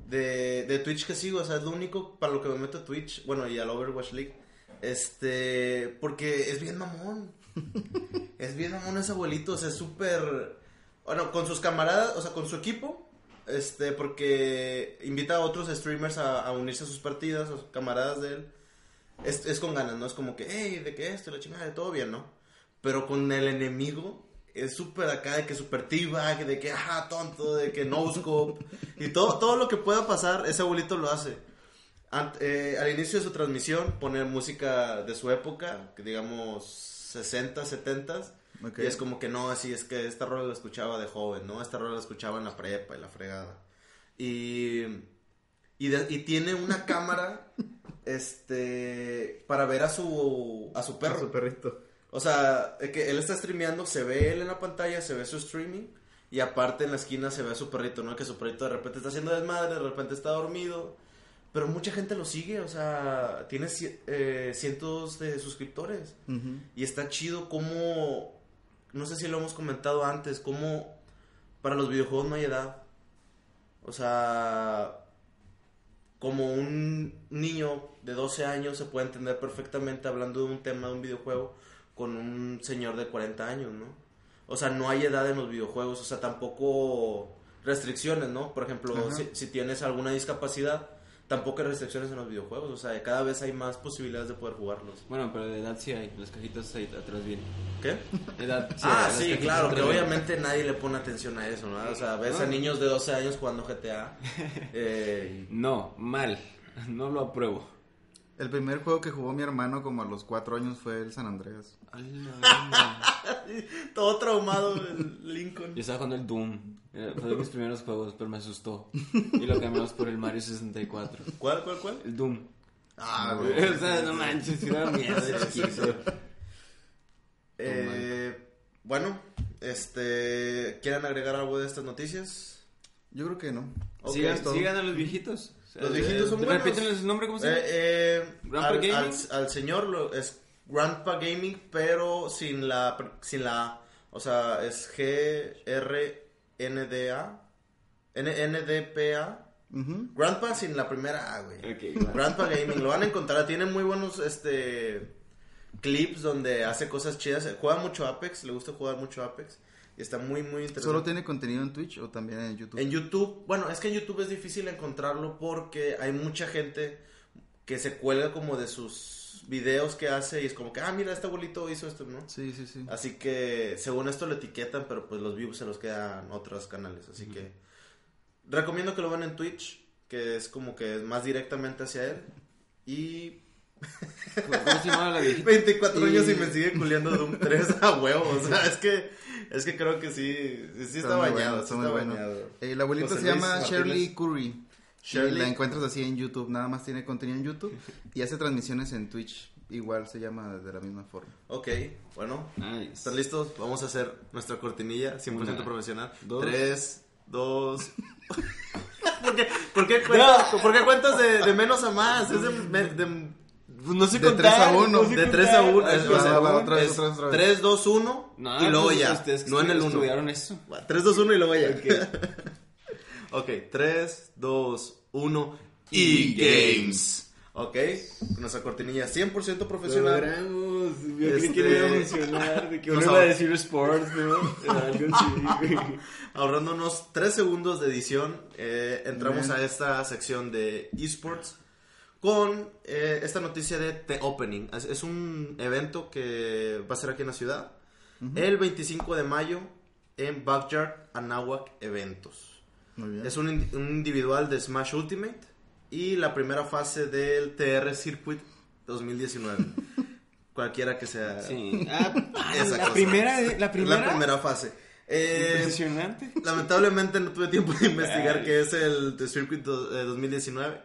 de, de Twitch que sigo, o sea, es lo único para lo que me meto a Twitch, bueno, y al Overwatch League, este, porque es bien mamón, es bien mamón ese abuelito, o sea, es súper, bueno, con sus camaradas, o sea, con su equipo, este, porque invita a otros streamers a, a unirse a sus partidas, a sus camaradas de él, es, es con ganas, ¿no? Es como que, hey, de que esto, la chingada, de todo bien, ¿no? Pero con el enemigo es súper acá, de que súper T-Bag, de que, ajá, tonto, de que no scope. y todo, todo lo que pueda pasar, ese abuelito lo hace. Ant- eh, al inicio de su transmisión, poner música de su época, que digamos 60, 70. Ok. Y es como que no, así es que esta rola la escuchaba de joven, ¿no? Esta rola la escuchaba en la prepa y la fregada. Y, y, de- y tiene una cámara este para ver a su a su perro. Su perrito. O sea, que él está streameando, se ve él en la pantalla, se ve su streaming y aparte en la esquina se ve a su perrito, ¿no? Que su perrito de repente está haciendo desmadre, de repente está dormido. Pero mucha gente lo sigue, o sea, tiene eh, cientos de suscriptores. Y está chido como, no sé si lo hemos comentado antes, como para los videojuegos no hay edad. O sea, como un niño de 12 años se puede entender perfectamente hablando de un tema de un videojuego con un señor de 40 años, ¿no? O sea, no hay edad en los videojuegos, o sea, tampoco restricciones, ¿no? Por ejemplo, si, si tienes alguna discapacidad, tampoco hay restricciones en los videojuegos, o sea, cada vez hay más posibilidades de poder jugarlos. Bueno, pero de edad sí hay. Las cajitas ahí atrás vienen. ¿Qué? Edad, ah, las sí, claro, que obviamente nadie le pone atención a eso, ¿no? O sea, ves a niños de 12 años jugando GTA. eh, No, mal. No lo apruebo. El primer juego que jugó mi hermano como a los cuatro años fue el San Andreas. todo traumado el Lincoln. Yo estaba jugando el Doom. Era- Fue de mis primeros juegos, pero me asustó. Y lo cambiamos por el Mario 64. ¿Cuál, cuál, cuál? El Doom. Ah, güey. O sea, no manches, si era mierda de chiquito. Eh, bueno, este, ¿quieren agregar algo de estas noticias? Yo creo que no. Ok, sigan, sigan a los viejitos. Los viejitos son buenos. Repítanles su nombre, ¿cómo se llama? Eh, eh, ¿Grandpa al, Gaming? al- al señor lo, es Grandpa Gaming, pero sin la sin la A. O sea, es G R N D A N N D P A. Ujú. Grandpa sin la primera A, güey. Grandpa Gaming, lo van a encontrar, tiene muy buenos este clips donde hace cosas chidas, juega mucho Apex, le gusta jugar mucho Apex está muy muy interesante. ¿Solo tiene contenido en Twitch o también en YouTube? En YouTube, bueno, es que en YouTube es difícil encontrarlo porque hay mucha gente que se cuelga como de sus videos que hace y es como que, ah, mira, este abuelito hizo esto, ¿no? Sí, sí, sí. Así que según esto lo etiquetan, pero pues los views se los quedan otros canales, así que recomiendo que lo vean en Twitch, que es como que más directamente hacia él. Y ¿Cómo se llamaba la viejita? 24 años y Y- me sigue culiando Doom 3 a huevo, o sea, es que es que creo que sí, sí, sí está, bañado, bueno, está muy está bueno. bañado. Eh, la abuelita José se Luis llama Martínez. Shirley Curry. Shirley. Y la encuentras así en YouTube, nada más tiene contenido en YouTube y hace transmisiones en Twitch. Igual se llama de la misma forma. Ok, bueno, Nice. ¿Están listos? Vamos a hacer nuestra cortinilla 100% Una, profesional. dos. 3, 2. ¿Por qué, por qué cuentas, por qué cuentas de, de menos a más? Es de, de- de- no sé De contar, tres a uno. no sé de 3 a contar. 1. Ay, Es, o sea, va, otra vez, es otra vez, otra vez. 3, 2, 1 No, y luego pues, ya. Ustedes No en el 1. estudiaron eso. 3, 2, 1 y luego ya. ok, 3, 2, 1 y games. Ok, nuestra cortinilla 100% profesional. Logramos. Yo Este- creí que no iba a funcionar. De que uno Nos iba a decir sports, ¿no? Algo así. Ahorrando unos 3 segundos de edición, eh, entramos Bien. a esta sección de esports con eh, esta noticia de The Opening. Es, es un evento que va a ser aquí en la ciudad el 25 de mayo en Backyard Anahuac Eventos. Muy bien. Es un, un individual de Smash Ultimate y la primera fase del TR Circuit 2019. Cualquiera que sea Sí. Ah, esa la cosa. primera, la primera. la primera fase. Eh, Impresionante. lamentablemente no tuve tiempo de investigar qué es el The Circuit do- eh, 2019.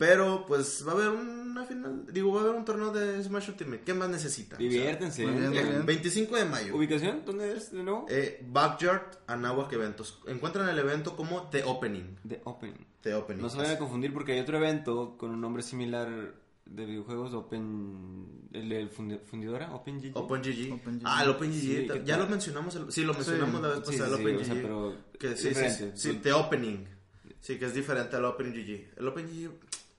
Pero pues va a haber una final, digo, va a haber un torneo de Smash Ultimate. ¿Qué más necesita? O sea, Diviértense. muy bien, muy bien. 25 de mayo. ¿Ubicación? ¿Dónde es de nuevo? Eh, Backyard Anáhuac Eventos. Encuentran el evento como The Opening. The Open. The Opening. No se vayan a confundir porque hay otro evento con un nombre similar de videojuegos, Open... El de fundi- fundidora, Open GG. OpenGG. OpenGG. Ah, el OpenGG. Sí, ¿qué ya lo mencionamos. el- sí, lo mencionamos la vez pasada. sí, el sí, OpenGG. o sea, pero que, sí, sí, diferente. sí, The Opening. Sí, que es diferente al OpenGG. El OpenGG.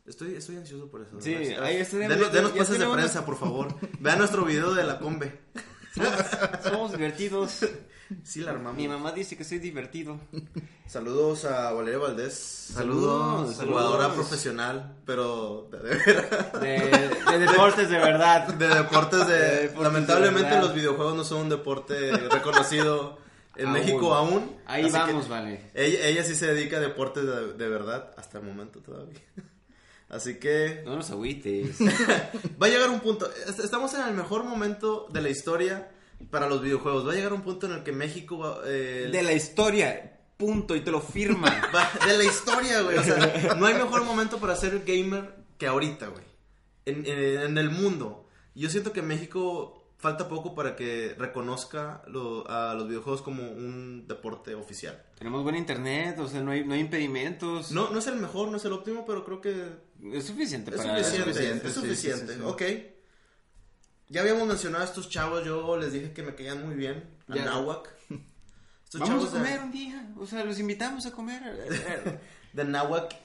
Estoy, estoy ansioso por eso. Sí, ¿verdad? ahí está, Denos, denos pases de prensa, por favor. Vean nuestro video de la combe. Somos divertidos. Sí, la armamos. Mi mamá dice que soy divertido. Saludos a Valeria Valdés. Saludos, Jugadora profesional, pero de, de. De, de deportes de verdad. de deportes de... De deportes de lamentablemente los videojuegos no son un deporte reconocido en Aún. México aún. Ahí vamos, vale. Ella, ella sí se dedica a deportes de, de verdad hasta el momento todavía. Así que No nos agüites. va a llegar un punto. est- Estamos en el mejor momento de la historia para los videojuegos. Va a llegar un punto en el que México va, eh, De la historia. Punto. Y te lo firma. va- de la historia, güey. O sea, no hay mejor momento para ser gamer que ahorita, güey. En, en- en el mundo. Yo siento que México falta poco para que reconozca lo- a los videojuegos como un deporte oficial. Tenemos buen internet, o sea, no hay, no hay impedimentos. No, no es el mejor, no es el óptimo, pero creo que Es suficiente Es para... suficiente, suficiente, es suficiente. sí, sí, sí. Ok. Ya habíamos mencionado a estos chavos, yo les dije que me caían muy bien. A Ya. Nahuac. Estos Vamos a de- comer un día. O sea, los invitamos a comer. de, Nahuac.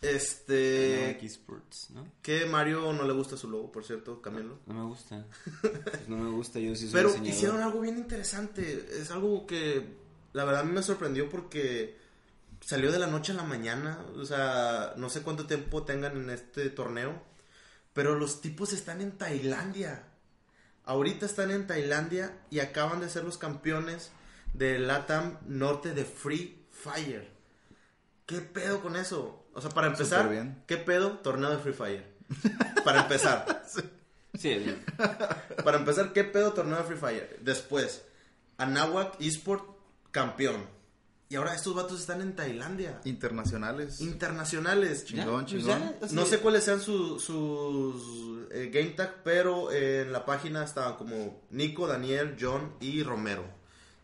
Este. Sports, ¿no? Que Mario no le gusta su logo, por cierto, Camilo. No me gusta. Pues no me gusta, yo sí soy Pero diseñador. hicieron algo bien interesante. Es algo que la verdad a mí me sorprendió porque salió de la noche a la mañana. O sea, no sé cuánto tiempo tengan en este torneo. Pero los tipos están en Tailandia. Ahorita están en Tailandia y acaban de ser los campeones de LATAM Norte de Free Fire. ¿Qué pedo con eso? O sea, para empezar, bien. ¿qué pedo? Torneo de Free Fire. Para empezar. Sí, el- Para empezar, ¿qué pedo torneo de Free Fire? Después, Anáhuac Esport campeón. Y ahora estos vatos están en Tailandia. Internacionales. Internacionales. Chingón, Ya, pues chingón. ya, o sea, No sé cuáles sean su- sus eh, game tag, pero en la página estaban como Nico, Daniel, John y Romero.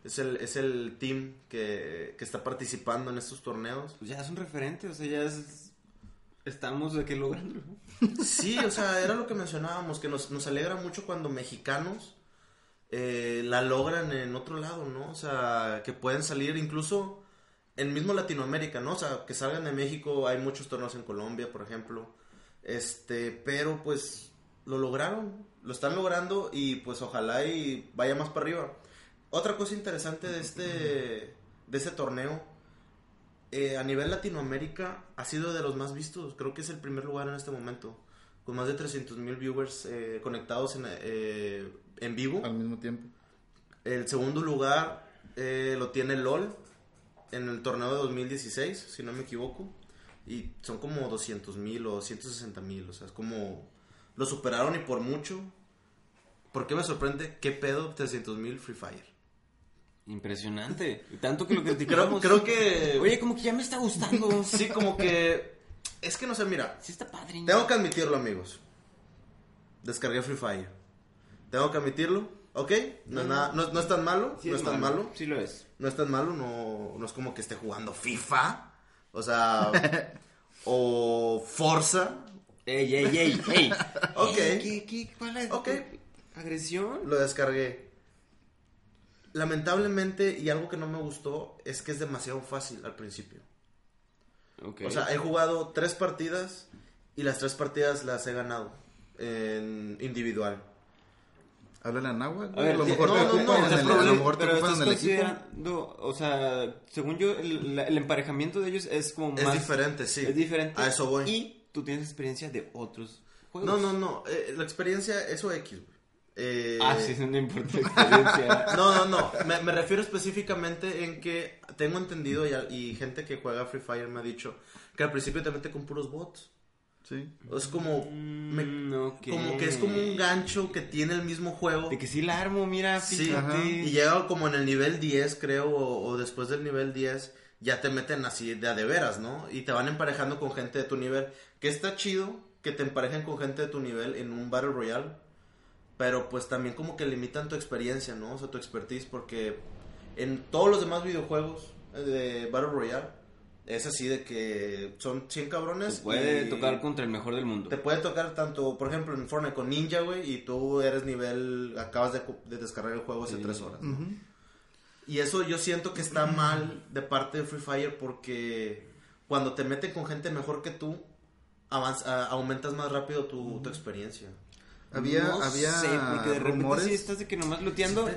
Es el, es el team que, que está participando en estos torneos. Pues ya es un referente, o sea, ya es... Estamos de que lográndolo. Sí, o sea, era lo que mencionábamos, que nos, nos alegra mucho cuando mexicanos eh, la logran en otro lado, ¿no? O sea, que pueden salir incluso en mismo Latinoamérica, ¿no? O sea, que salgan de México, hay muchos torneos en Colombia, por ejemplo. Este, pero pues lo lograron, lo están logrando y pues ojalá y vaya más para arriba. Otra cosa interesante de este, de este torneo eh, a nivel Latinoamérica ha sido de los más vistos. Creo que es el primer lugar en este momento. Con más de 300 mil viewers eh, conectados en, eh, en vivo. Al mismo tiempo. El segundo lugar lo tiene LOL en el torneo de 2016, si no me equivoco. Y son como 200 mil o 160 mil. O sea, es como... Lo superaron y por mucho. ¿Por qué me sorprende? ¿Qué pedo 300 mil Free Fire? Impresionante. Tanto que lo criticamos. creo que... Oye, como que ya me está gustando. Sí, como que... Es que no sé, mira. Sí está padre. ¿no? Tengo que admitirlo, amigos. Descargué Free Fire. Tengo que admitirlo, ¿ok? No, es, nada- no, no es tan malo, Sí no es es tan malo. Sí lo es. No es tan malo, no, no es como que esté jugando FIFA. O sea, o Forza. Ey, ey, ey, ey. Ok. ¿Qué, qué, cuál es? Ok. ¿Agresión? Lo descargué. Lamentablemente, y algo que no me gustó, es que es demasiado fácil al principio. O sea, he jugado tres partidas y las tres partidas las he ganado en individual. Háblale a Nahuatl. A ver, a lo mejor no, te no, no, en es el- a problema, lo mejor te pero ocupan estás en el equipo. o sea, según yo, el, emparejamiento de ellos es como Es más... diferente, sí. Es diferente. A eso voy. Y tú tienes experiencia de otros juegos. No, no, no. eh, la experiencia, eso X, güey. Eh, Ah, sí, no importa la experiencia. No, no, no. Me, me refiero específicamente en que tengo entendido y, y gente que juega Free Fire me ha dicho que al principio te mete con puros bots. Sí. Es como, me- Mm, como que es como un gancho que tiene el mismo juego. De que sí la armo, mira, Sí, fíjate. y llega como en el nivel 10, creo, o, o después del nivel 10, ya te meten así de a de veras, ¿no? Y te van emparejando con gente de tu nivel. Que está chido que te emparejen con gente de tu nivel en un Battle Royale. Pero pues también como que limitan tu experiencia, ¿no? O sea, tu expertise, porque en todos los demás videojuegos eh, de Battle Royale es así de que son 100 cabrones. Te puede y- tocar contra el mejor del mundo. te puede tocar tanto, por ejemplo, en Fortnite con Ninja, güey, y tú eres nivel, acabas de, de descargar el juego hace Sí. tres horas. ¿no? Y eso yo siento que está mal de parte de Free Fire porque cuando te meten con gente mejor que tú, avanz- a- aumentas más rápido tu, tu experiencia. Había, no había sé, porque de repente rumores. sí estás de que nomás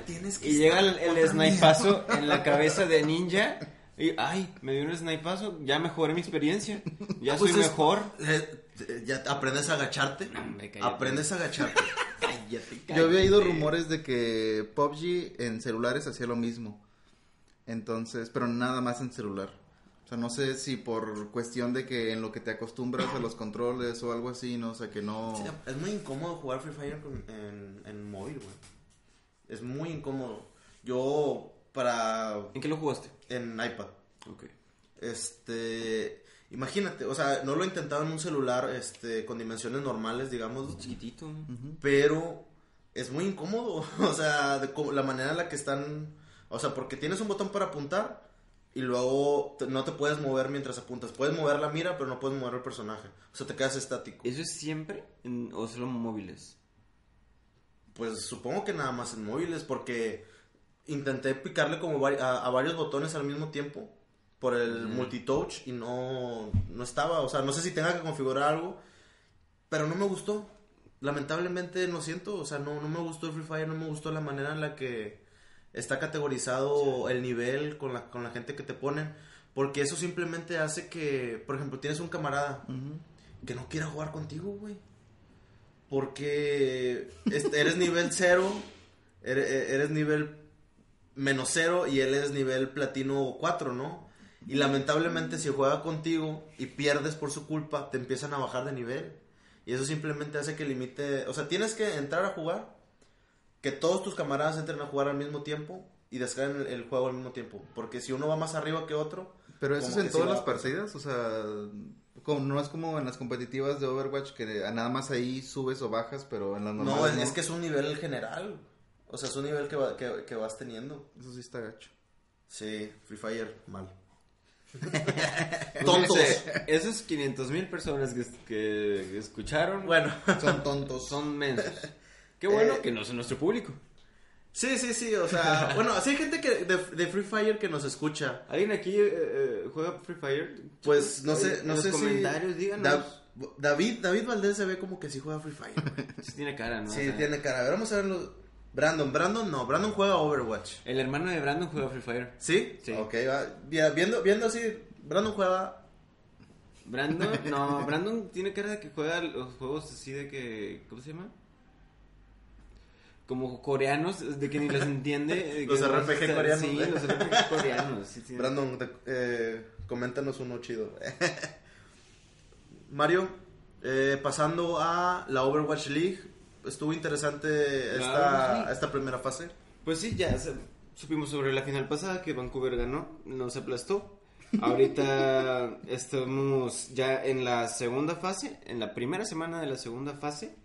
tienes que y llega el, el snipazo en la cabeza de ninja y ay, me dio un snipazo, ya mejoré mi experiencia, ya Pues soy es- mejor. eh, eh, ya aprendes a agacharte. hombre, cállate. aprendes a agacharte. Cállate, Yo había oído cállate. rumores de que PUBG en celulares hacía lo mismo. Entonces, pero nada más en celular. O sea, no sé si por cuestión de que en lo que te acostumbras a los controles o algo así, no o sea, que no... Sí, es muy incómodo jugar Free Fire con- en, en móvil, güey. Es muy incómodo. Yo, para. ¿En qué lo jugaste? En iPad. Ok. Este. Imagínate, o sea, no lo he intentado en un celular este, con dimensiones normales, digamos. Chiquitito. Pero es muy incómodo. O sea, de la manera en la que están. O sea, porque tienes un botón para apuntar y luego te- no te puedes mover mientras apuntas. Puedes mover la mira, pero no puedes mover el personaje. O sea, te quedas estático. ¿Eso es siempre en- o solo móviles? Pues supongo que nada más en móviles, porque intenté picarle como vari- a, a varios botones al mismo tiempo por el multitouch y no, no estaba. O sea, no sé si tenga que configurar algo, pero no me gustó. Lamentablemente lo siento, o sea, no, no me gustó el Free Fire, no me gustó la manera en la que está categorizado el nivel con la, con la gente que te ponen, porque eso simplemente hace que, por ejemplo, tienes un camarada que no quiera jugar contigo, güey. Porque este, eres nivel cero, eres, eres nivel menos cero y él es nivel platino 4, ¿no? Y lamentablemente si juega contigo y pierdes por su culpa, te empiezan a bajar de nivel. Y eso simplemente hace que limite... O sea, tienes que entrar a jugar, que todos tus camaradas entren a jugar al mismo tiempo y descarguen el, el juego al mismo tiempo. Porque si uno va más arriba que otro... Pero eso es en todas va las partidas, o sea, como, no es como en las competitivas de Overwatch que nada más ahí subes o bajas, pero en las No, normales es, es que es un nivel general. O sea, es un nivel que, va- que, que vas teniendo. Eso sí está gacho. Sí, Free Fire, mal. Tontos. Tontos. Esos 500 mil personas que, que escucharon Bueno, Son tontos. son mensos. Qué bueno Eh, que no son nuestro público. sí, sí, sí, o sea, bueno, así hay gente que de, de Free Fire que nos escucha. ¿Alguien aquí eh, eh, juega Free Fire? Pues no sé, en no los sé comentarios, si díganos. Da- David, David Valdés se ve como que sí juega Free Fire. Sí tiene cara, ¿no? sí, O sea, tiene cara. A ver, vamos a verlo. Brandon, Brandon no, Brandon juega Overwatch. El hermano de Brandon juega Free Fire. ¿Sí? Sí. Ok, va. Viendo, viendo así, Brandon juega Brandon, no, Brandon tiene cara de que juega los juegos así de que, ¿cómo se llama? Como coreanos, de que ni los entiende. de Los RPG está- coreanos. Sí, los RPG coreanos. sí, tiene- Brandon, te- eh, coméntanos uno chido. Mario, eh, pasando a la Overwatch League, estuvo interesante esta, esta primera fase. Pues sí, ya se- supimos sobre la final pasada que Vancouver ganó, nos aplastó. Ahorita estamos ya en la segunda fase, en la primera semana de la segunda fase.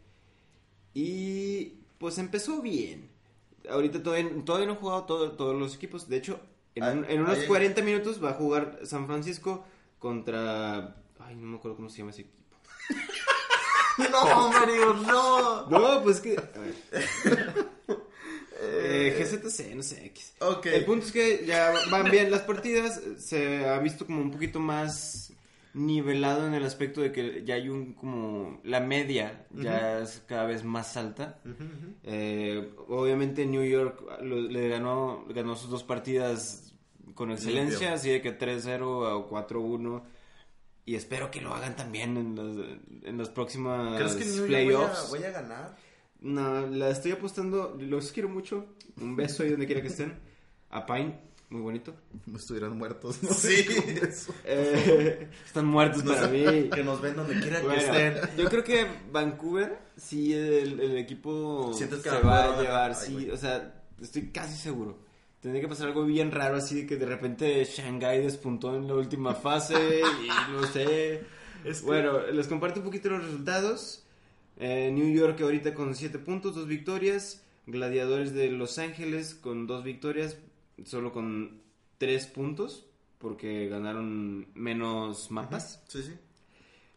Y pues empezó bien. Ahorita todavía, todavía no han jugado todo- todos los equipos. De hecho, en, un- en unos Ahí- 40 minutos va a jugar San Francisco contra... Ay, no me acuerdo cómo se llama ese equipo. No, Mario, no. No, pues que... a ver. Eh, GZC, no sé, X. Ok. El punto es que ya van bien las partidas, se ha visto como un poquito más nivelado en el aspecto de que ya hay un como la media ya es cada vez más alta. Eh, obviamente New York lo- le ganó ganó sus dos partidas con excelencia, Limpio. así de que 3-0 o 4-1 y espero que lo hagan también en los, en los próximos ¿Crees que New York playoffs. voy a, voy a ganar? No, la estoy apostando, los quiero mucho. Un beso ahí donde quiera que estén. A Pine. Muy bonito. Estuvieran muertos, ¿no? Sí. Eh, están muertos para mí. que nos ven donde quiera que Bueno, estén. yo creo que Vancouver, sí, el, el equipo ¿Sientes que se va a llevar? Ay, sí, güey. o sea, estoy casi seguro. Tendría que pasar algo bien raro, así de que de repente Shanghai despuntó en la última fase y no sé. Es que- Bueno, les comparto un poquito los resultados. Eh, New York ahorita con 7 puntos, 2 victorias. Gladiadores de Los Ángeles con 2 victorias, solo con 3 puntos, porque ganaron menos mapas. Sí, sí.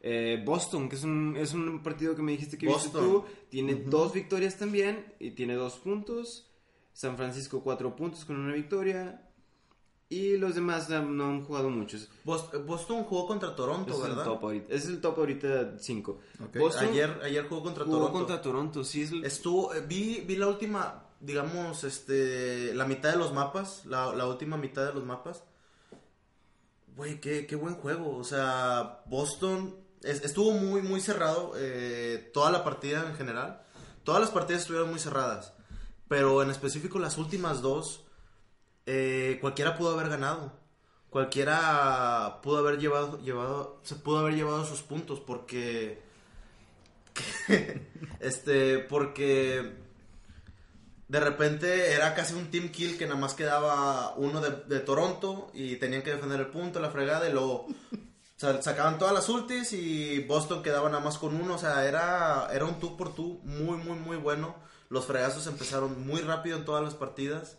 Eh, Boston, que es un, es un partido que me dijiste que viste Boston. tú, tiene dos victorias también y tiene dos puntos. San Francisco cuatro puntos con una victoria. Y los demás no, han jugado muchos. Bos- Boston jugó contra Toronto, Es el ¿verdad? top ahorita. Es el top ahorita 5. Ok. Ayer, ayer jugó contra jugó Toronto. contra Toronto, sí. Es el- Estuvo, eh, vi, vi la última, digamos, este, la mitad de los mapas, la, última mitad de los mapas. Güey, qué, qué buen juego. O sea, Boston es- estuvo muy, muy cerrado eh, toda la partida en general. Todas las partidas estuvieron muy cerradas. Pero en específico las últimas dos, eh, cualquiera pudo haber ganado. Cualquiera pudo haber llevado, llevado, se pudo haber llevado sus puntos porque este, porque de repente era casi un team kill que nada más quedaba uno de, de Toronto y tenían que defender el punto, la fregada, y luego sa- sacaban todas las ultis y Boston quedaba nada más con uno, o sea, era, era un tú por tú muy, muy, muy bueno. Los fregazos empezaron muy rápido en todas las partidas.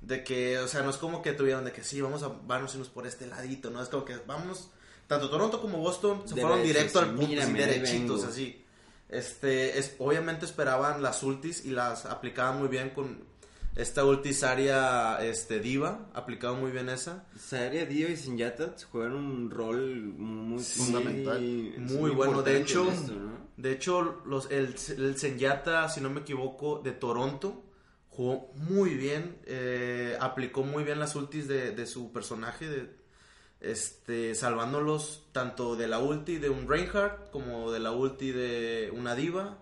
De que, o sea, no es como que tuvieron de que sí, vamos a irnos por este ladito, ¿no? Es como que vamos, tanto Toronto como Boston se fueron directo al punto, mírame, derechitos, así. Este, es, obviamente esperaban las ultis y las aplicaban muy bien con esta ulti Zarya, este, Diva, aplicaban muy bien esa. Saria Dio y Sinjata jugaron un rol muy Fundamental. muy, Muy bueno, de hecho, en esto, ¿no? de hecho, los, el, el Zenyatta, si no me equivoco, de Toronto, jugó muy bien, eh, aplicó muy bien las ultis de, de su personaje, de, este, salvándolos tanto de la ulti de un Reinhardt como de la ulti de una diva.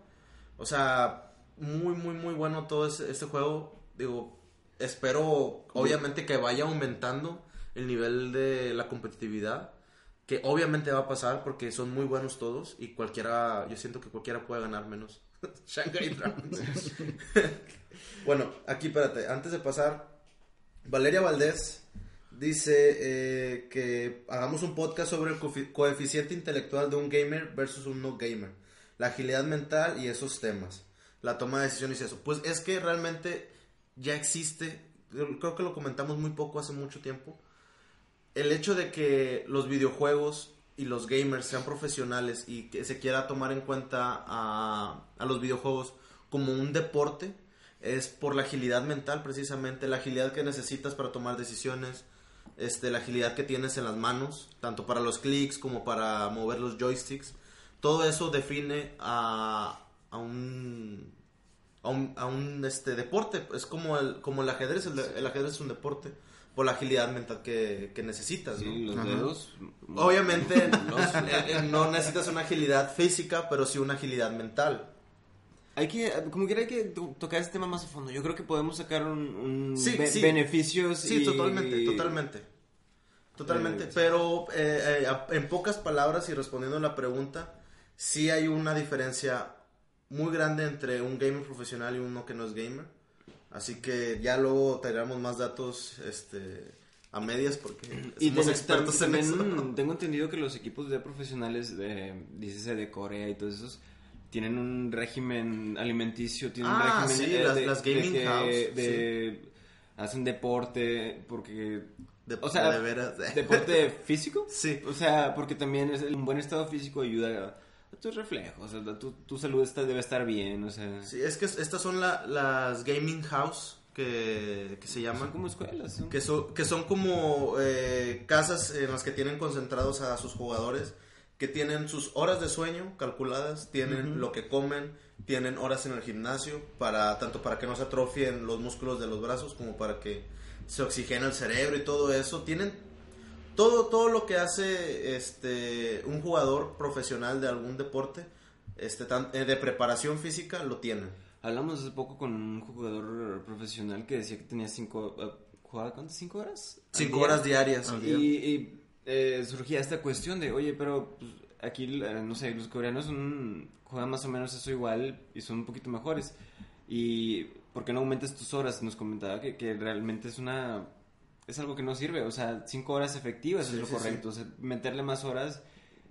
O sea, muy, muy, muy bueno todo ese- este juego. Digo, espero obviamente que vaya aumentando el nivel de la competitividad. Que obviamente va a pasar porque son muy buenos todos y cualquiera, yo siento que cualquiera puede ganar menos. Shanghai Dragons. bueno, aquí espérate, antes de pasar, Valeria Valdés dice eh, que hagamos un podcast sobre el coefi- coeficiente intelectual de un gamer versus un no gamer, la agilidad mental y esos temas, la toma de decisiones y eso. Pues es que realmente ya existe, creo que lo comentamos muy poco hace mucho tiempo, el hecho de que los videojuegos y los gamers sean profesionales y que se quiera tomar en cuenta a los videojuegos como un deporte es por la agilidad mental precisamente, la agilidad que necesitas para tomar decisiones, este, la agilidad que tienes en las manos, tanto para los clics como para mover los joysticks. Todo eso define a, a un a un, a un, este deporte, es como el, como el ajedrez, el, el ajedrez es un deporte por la agilidad mental que, que necesitas, ¿no? Sí, los Ajá. dedos. Obviamente los- eh, eh, no necesitas una agilidad física, pero sí una agilidad mental. Hay que, como quiera hay que to- tocar este tema más a fondo. Yo creo que podemos sacar un, un Sí, be- sí. beneficios Sí, y- totalmente, totalmente. Totalmente, Eh, pero eh, eh, en pocas palabras y respondiendo a la pregunta, sí hay una diferencia muy grande entre un gamer profesional y uno que no es gamer. Así que ya luego traeremos más datos este, a medias porque Y somos ten- expertos en también eso. tengo entendido que los equipos de profesionales de, dícese de Corea y todos esos, tienen un régimen alimenticio, tienen Ah, un régimen sí, eh, las- de, las de gaming que- house, de- hacen deporte, porque... De, o sea, de veras. ¿Deporte físico? Sí. O sea, porque también es un buen estado físico ayuda a, a tus reflejos, a tu, tu salud está, debe estar bien, o sea... Sí, es que estas son la- las gaming house que, que se Son llaman. como escuelas. son- Que son, que son como eh, casas en las que tienen concentrados a sus jugadores, que tienen sus horas de sueño calculadas, tienen lo que comen, tienen horas en el gimnasio, para tanto para que no se atrofien los músculos de los brazos como para que se oxigene el cerebro y todo eso. Tienen todo, todo lo que hace este, un jugador profesional de algún deporte este, tan- eh, de preparación física, lo tienen. Hablamos hace poco con un jugador profesional que decía que tenía cinco, eh, jugaba, ¿cuántas? ¿Cinco horas? Cinco día? horas diarias. Al Y, día. y, eh, surgía esta cuestión de, oye, pero pues, aquí, eh, no sé, los coreanos son, juegan más o menos eso igual y son un poquito mejores. Y, ¿por qué no aumentas tus horas? Nos comentaba que, que realmente es una... Es algo que no sirve, o sea, cinco horas efectivas Sí, es lo sí, correcto. O sea, meterle más horas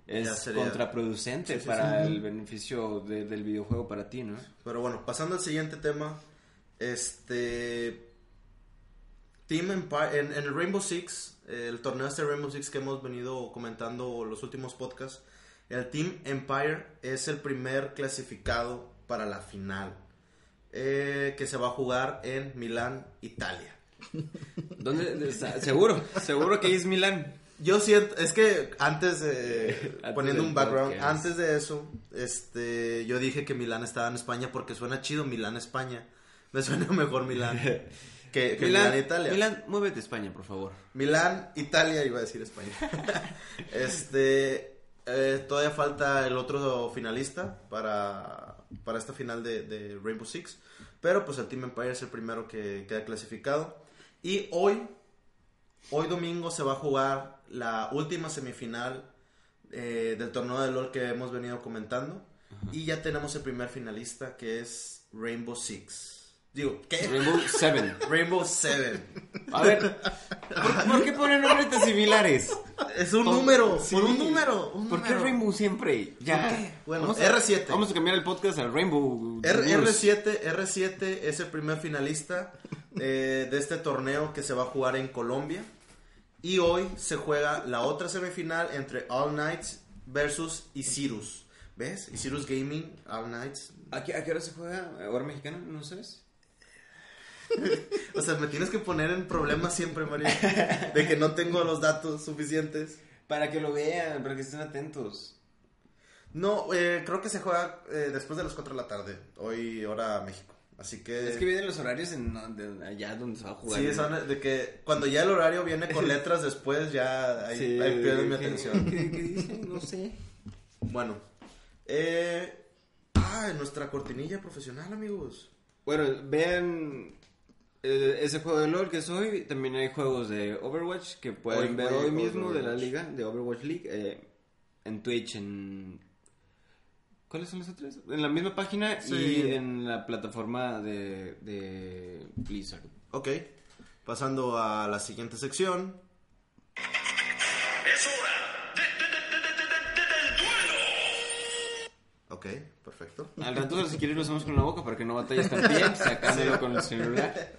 es contraproducente Sí, sí, para sí. el beneficio de- del videojuego para ti, ¿no? Pero bueno, pasando al siguiente tema, este Team Empire en, en el Rainbow Six, el torneo este Rainbow Six que hemos venido comentando los últimos podcasts, el Team Empire es el primer clasificado para la final, eh, que se va a jugar en Milán, Italia. ¿Dónde? está? Seguro, seguro que es Milán. Yo siento, es que antes de, Antes poniendo un background, podcast. antes de eso, este, yo dije que Milán estaba en España porque suena chido Milán, España. Me suena mejor Milán que, que Milán, Italia. Milán, muévete a España, por favor. Milán, Italia, iba a decir España. este, eh, todavía falta el otro finalista para, para esta final de, de Rainbow Six. Pero pues el Team Empire es el primero que queda clasificado. Y hoy, hoy domingo se va a jugar la última semifinal eh, del torneo de LOL que hemos venido comentando. Y ya tenemos el primer finalista que es Rainbow Six. Digo, ¿qué? Rainbow Seven. Rainbow Seven. A ver, ¿por, por qué ponen nombres tan similares? Es un número, sí. por un número. un ¿Por qué número. Rainbow siempre? Ya. ¿Por qué? Bueno, Vamos a- R7. Vamos a cambiar el podcast a Rainbow. R- News. R7, R7 es el primer finalista eh, de este torneo que se va a jugar en Colombia. Y hoy se juega la otra semifinal entre All Knights versus Isirus. ¿Ves? Isirus Gaming, All Knights. ¿A qué, a qué hora se juega? ¿Hora mexicana? ¿No sabes? O sea, me tienes que poner en problemas siempre, Mario. De que no tengo los datos suficientes. Para que lo vean, para que estén atentos. No, eh, creo que se juega eh, después de las 4 de la tarde. Hoy, hora México. Así que... Es que vienen los horarios en de allá donde se va a jugar. Sí, ¿no? son de que cuando ya el horario viene con letras después, ya ahí, Sí, ahí pierden mi ¿qué- atención. ¿Qué, qué dicen? No sé. Bueno, eh, ah, nuestra cortinilla profesional, amigos. Bueno, vean eh, ese juego de LOL que es hoy. También hay juegos de Overwatch que pueden Hoy ver hoy mismo de la liga, de Overwatch League. eh, en Twitch, en... ¿Cuáles son los otros? En la misma página Sí. y en la plataforma de, de Blizzard. Ok, pasando a la siguiente sección. Es hora Ok, perfecto. Al rato, si quieres, lo hacemos con la boca para que no batalles tan bien, sacándolo con el celular.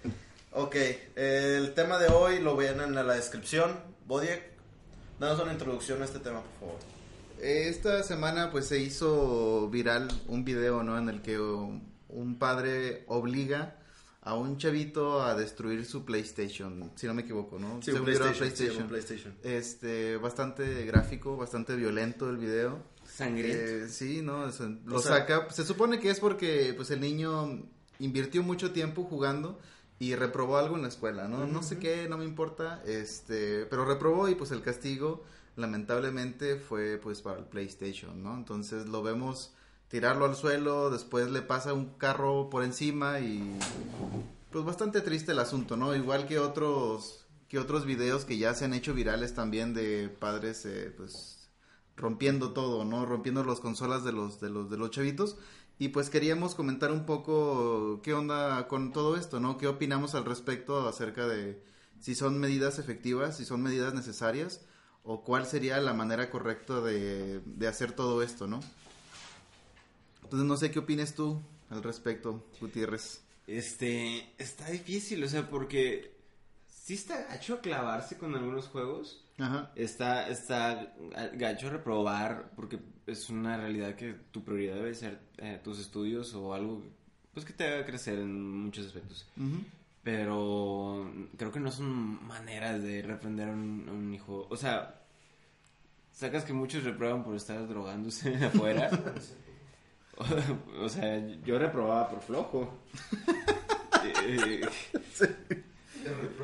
Ok, el tema de hoy lo ven en la descripción. Bodiek, danos una introducción a este tema, por favor. Esta semana pues se hizo viral un video, ¿no? En el que un padre obliga a un chavito a destruir su PlayStation, si no me equivoco, ¿no? Sí, un PlayStation, sí, un PlayStation. Este, bastante gráfico, bastante violento el video. Sangriento. Eh, sí, ¿no? Lo O sea- saca. Se supone que es porque pues el niño invirtió mucho tiempo jugando y reprobó algo en la escuela, ¿no? No sé qué, no me importa, este, pero reprobó y pues el castigo lamentablemente fue pues para el PlayStation, ¿no? Entonces lo vemos tirarlo al suelo, después le pasa un carro por encima y pues bastante triste el asunto, ¿no? Igual que otros que otros videos que ya se han hecho virales también de padres eh, pues rompiendo todo, ¿no? Rompiendo las consolas de los de los de los chavitos y pues queríamos comentar un poco qué onda con todo esto, ¿no? ¿Qué opinamos al respecto acerca de si son medidas efectivas, si son medidas necesarias o cuál sería la manera correcta de, de hacer todo esto, ¿no? Entonces no sé qué opines tú al respecto, Gutiérrez. Este, está difícil, o sea, porque sí está gacho clavarse con algunos juegos. Ajá. Está, está gacho reprobar, porque es una realidad que tu prioridad debe ser eh, tus estudios o algo pues que te haga crecer en muchos aspectos. Pero creo que no son maneras de reprender a un, a un hijo. O sea, sacas que muchos reprueban por estar drogándose afuera. o, o sea, yo reprobaba por flojo. Eh,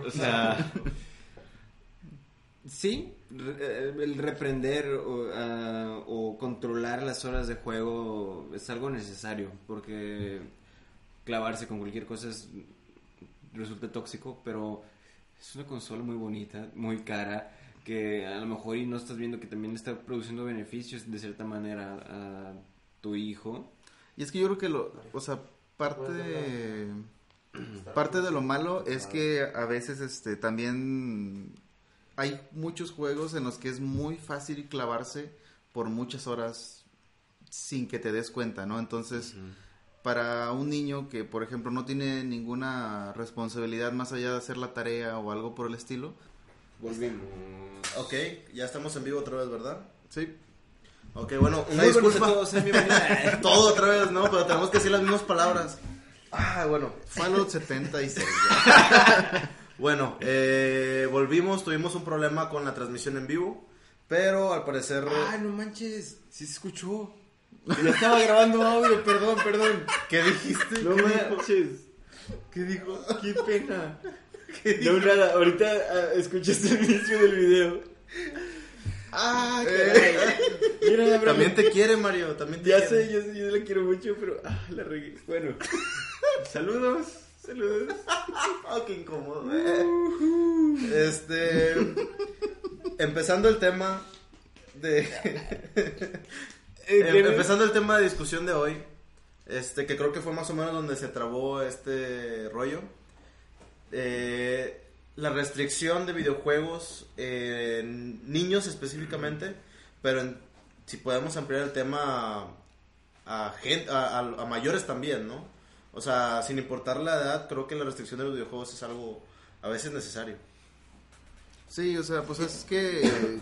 o sea, sí, re- eh, el reprender o, ah, o controlar las horas de juego es algo necesario porque clavarse con cualquier cosa es- resulta tóxico, pero Es una consola muy bonita, muy cara, que a lo mejor y no estás viendo que también está produciendo beneficios de cierta manera a tu hijo. Y es que yo creo que lo, o sea, parte de, parte de lo malo es que a veces este también hay muchos juegos en los que es muy fácil clavarse por muchas horas sin que te des cuenta, ¿no? Entonces, para un niño que, por ejemplo, no tiene ninguna responsabilidad más allá de hacer la tarea o algo por el estilo, Volvimos. Ok, ya estamos en vivo otra vez, ¿verdad? sí, Ok, bueno, una disculpa. todos. Todo otra vez, ¿no? Pero tenemos que decir las mismas palabras. Ah, bueno. Fallout 76. Bueno, eh, volvimos, tuvimos un problema con la transmisión en vivo, pero al parecer... Ay, no manches, sí se escuchó. Ya estaba grabando audio, perdón, perdón. ¿Qué dijiste? No ¿Qué dijo? manches. ¿Qué dijo? Qué pena. ¿Qué dijo? No, nada, ahorita ah, escuchaste el inicio del video. Ah, caray. Mira, la broma. También te quiere, Mario, también te Ya quiere. sé, yo, sé, yo la quiero mucho, pero ah, la regué. Bueno, saludos, saludos. Ah, qué incómodo. Este. empezando el tema de. Em- empezando el tema de discusión de hoy. Este, que creo que fue más o menos donde se trabó este rollo. Eh, la restricción de videojuegos en niños específicamente, pero en- si podemos ampliar el tema a, a, gen- a- a- a mayores también, ¿no? O sea, sin importar la edad, creo que la restricción de los videojuegos es algo a veces necesario. Sí, o sea, pues es que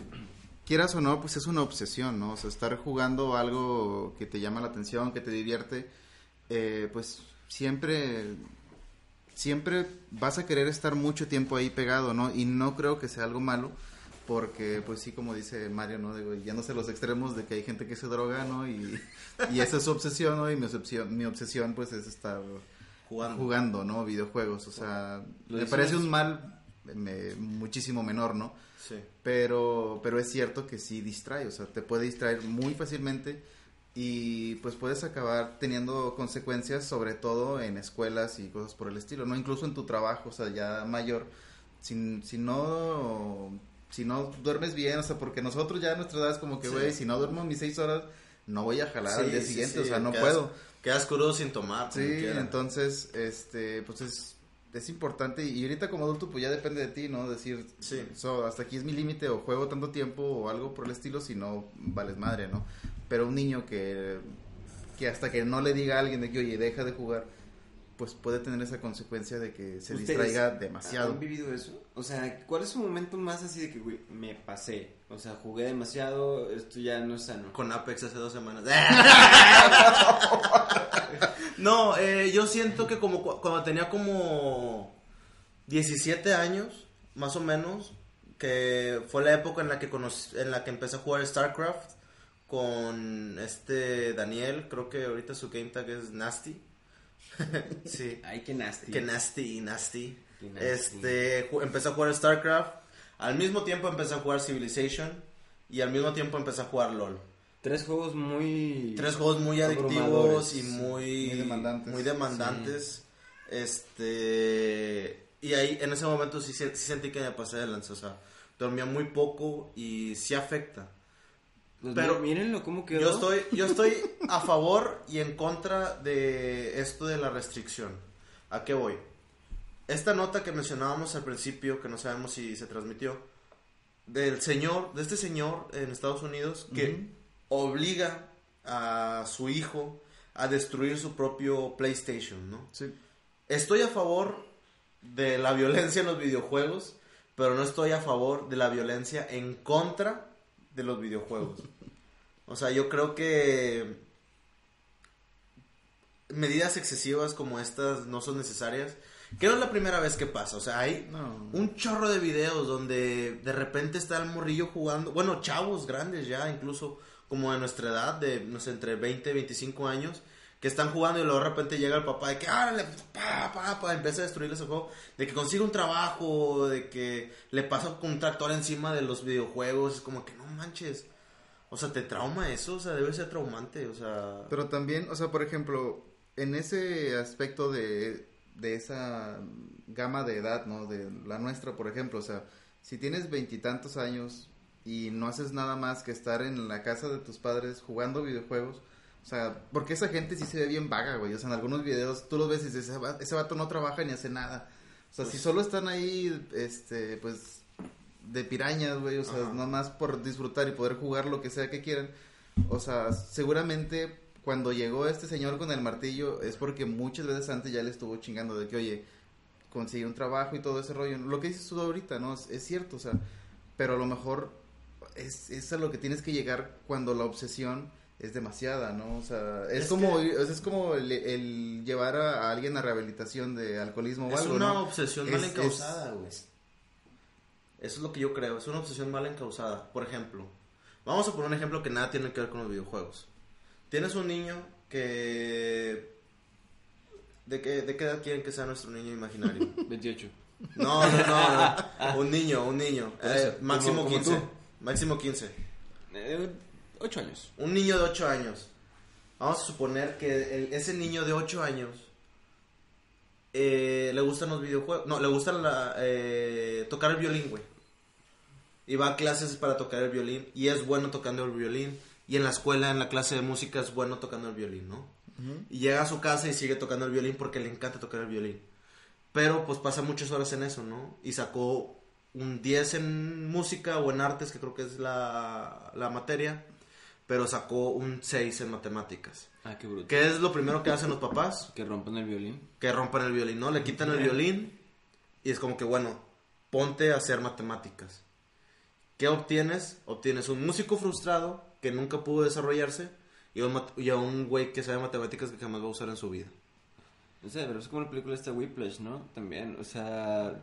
quieras o no, pues es una obsesión, ¿no? O sea, estar jugando algo que te llama la atención, que te divierte, eh, pues siempre, siempre vas a querer estar mucho tiempo ahí pegado, ¿no? Y no creo que sea algo malo, porque pues sí, como dice Mario, ¿no? Digo, yéndose a los extremos de que hay gente que se droga, ¿no? Y, y esa es su obsesión, ¿no? Y mi obsesión, mi obsesión pues es estar Jugando. jugando, ¿no? Videojuegos, o sea, me parece un mal me- muchísimo menor, ¿no? Sí. Pero, pero es cierto que sí distrae, o sea, te puede distraer muy fácilmente y pues puedes acabar teniendo consecuencias, sobre todo en escuelas y cosas por el estilo, ¿no? Incluso en tu trabajo, o sea, ya mayor, si, si no, si no duermes bien, o sea, porque nosotros ya a nuestra edad es como que, Sí. güey, si no duermo mis seis horas, no voy a jalar al día siguiente, sí, o sea, no quedas- puedo. Quedas crudo sin tomar. Sí, entonces, este, pues es, es importante y ahorita como adulto pues ya depende de ti, ¿no? Decir, Sí. so, hasta aquí es mi límite o juego tanto tiempo o algo por el estilo, si no, vales madre, ¿no? Pero un niño que, que hasta que no le diga a alguien de que, oye, deja de jugar, pues puede tener esa consecuencia de que se ¿Ustedes distraiga demasiado. ¿Han vivido eso? O sea, ¿cuál es su momento más así de que, güey, me pasé? O sea, jugué demasiado, esto ya no es sano. Con Apex hace dos semanas. no, eh, yo siento que como cu- cuando tenía como 17 años, más o menos, que fue la época en la que conocí- en la que empecé a jugar StarCraft con este Daniel, creo que ahorita su game tag es Nasty. Sí. Ay, qué nasty. Que nasty, nasty. Qué nasty. Este, empecé a jugar StarCraft. Al mismo tiempo empecé a jugar Civilization. Y al mismo tiempo empecé a jugar LOL. Tres juegos muy... Tres juegos muy adictivos y muy, Muy demandantes. muy demandantes. Este, y ahí en ese momento sí sentí que me pasé de lanza. O sea, dormía muy poco y sí afecta. Pues Pero- mírenlo cómo quedó. Yo estoy, yo estoy a favor y en contra de esto de la restricción. ¿A qué voy? Esta nota que mencionábamos al principio, que no sabemos si se transmitió, del señor, de este señor en Estados Unidos que obliga a su hijo a destruir su propio PlayStation, ¿no? Sí. Estoy a favor de la violencia en los videojuegos, pero no estoy a favor de la violencia en contra de los videojuegos. O sea, yo creo que medidas excesivas como estas no son necesarias. Que no es la primera vez que pasa, o sea, hay No. un chorro de videos donde de repente está el morrillo jugando, bueno, chavos grandes ya, incluso como de nuestra edad, de, no sé, entre 20 y 25 años, que están jugando y luego de repente llega el papá de que, árale, pa, pa, pa, empieza a destruirles el juego, de que consigue un trabajo, de que le pasa un tractor encima de los videojuegos, es como que no manches, o sea, te trauma eso, o sea, debe ser traumante, o sea... Pero también, o sea, por ejemplo, en ese aspecto de, de esa gama de edad, ¿no? De la nuestra, por ejemplo, o sea, si tienes veintitantos años y no haces nada más que estar en la casa de tus padres jugando videojuegos, o sea, porque esa gente sí se ve bien vaga, güey, o sea, en algunos videos tú los ves y dices, ese va- ese vato no trabaja ni hace nada. O sea, si solo están ahí, este, pues, de pirañas, güey, o sea, Ajá. nada más por disfrutar y poder jugar lo que sea que quieran. O sea, seguramente cuando llegó este señor con el martillo es porque muchas veces antes ya le estuvo chingando de que, oye, consigue un trabajo y todo ese rollo. Lo que dices tú ahorita, ¿no? Es, es cierto, o sea, pero a lo mejor es, es a lo que tienes que llegar cuando la obsesión es demasiada, ¿no? O sea, es, Es como, que- o sea, es como el, el llevar a, a alguien a rehabilitación de alcoholismo o Es algo, una ¿no? obsesión Es- mal encausada, güey. Eso es lo que yo creo, es una obsesión mal encausada. Por ejemplo, vamos a poner un ejemplo que nada tiene que ver con los videojuegos. Tienes un niño que... ¿De qué, de qué edad quieren que sea nuestro niño imaginario? 28. No, no, no, no. Un niño, un niño. Eh, máximo como- como 15. tú. Máximo 15. Eh, 8 años. Un niño de 8 años. Vamos a suponer que el- ese niño de 8 años eh, le gustan los videojuegos. No, le gusta la, eh, tocar el violín, güey. Y va a clases para tocar el violín. Y es bueno tocando el violín. Y en la escuela, en la clase de música, es bueno tocando el violín, ¿no? Y llega a su casa y sigue tocando el violín porque le encanta tocar el violín. Pero pues pasa muchas horas en eso, ¿no? Y sacó un 10 en música o en artes, que creo que es la, la materia. Pero sacó un 6 en matemáticas. Ah, qué bruto. ¿Qué es lo primero que hacen los papás? Que rompan el violín. Que rompan el violín, ¿no? Le quitan el violín y es como que, bueno, ponte a hacer matemáticas. ¿Qué obtienes? Obtienes un músico frustrado que nunca pudo desarrollarse y a un, y a un güey que sabe matemáticas que jamás va a usar en su vida. O sea, pero es como la película esta Whiplash, ¿no? También, o sea,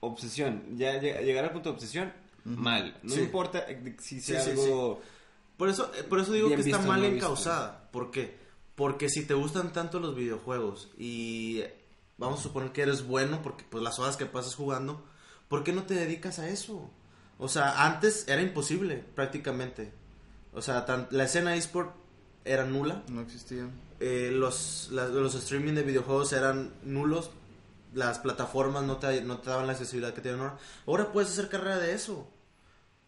obsesión. Ya lleg- llegar al punto de obsesión, mal. No Sí. importa eh, si sea Sí, sí, algo... Por eso, eh, por eso digo Bien que está mal no visto. encausada. ¿Por qué? Porque si te gustan tanto los videojuegos y vamos a suponer que eres bueno porque pues las horas que pasas jugando, ¿por qué no te dedicas a eso? O sea, antes era imposible prácticamente. O sea, tan- la escena eSport era nula. No existía. eh, los, los streaming de videojuegos eran nulos. Las plataformas no te, no te daban la accesibilidad que tienen ahora. Ahora puedes hacer carrera de eso.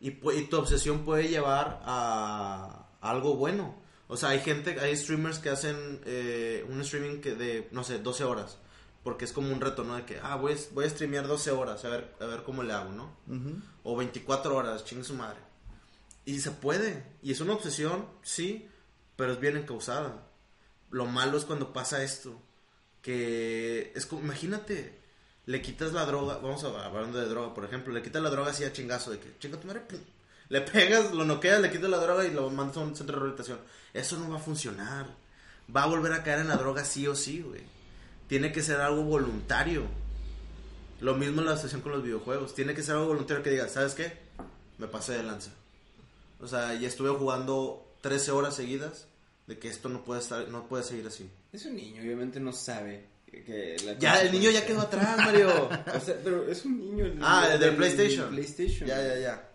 Y, y tu obsesión puede llevar a, a algo bueno. O sea, hay gente, hay streamers que hacen eh, un streaming que de, no sé, 12 horas. Porque es como un reto, ¿no? De que, ah, voy a, voy a streamear 12 horas, a ver, a ver cómo le hago, ¿no? O 24 horas, chingue su madre. Y se puede. Y es una obsesión, sí, pero es bien encausada. Lo malo es cuando pasa esto. Que es como, imagínate, le quitas la droga, vamos a hablando de droga, por ejemplo, le quitas la droga así a chingazo, de que, chinga tu madre, le pegas, lo noqueas, le quitas la droga y lo mandas a un centro de rehabilitación. Eso no va a funcionar. Va a volver a caer en la droga sí o sí, güey. Tiene que ser algo voluntario. Lo mismo en la obsesión con los videojuegos. Tiene que ser algo voluntario que diga, ¿sabes qué? Me pasé de lanza. O sea, y estuve jugando 13 horas seguidas de que esto no puede estar, no puede seguir así. Es un niño, obviamente no sabe que la Ya, el niño ya quedó atrás, Mario. O sea, pero es un niño. el ah, niño el del PlayStation. PlayStation. Ya, ya, ya.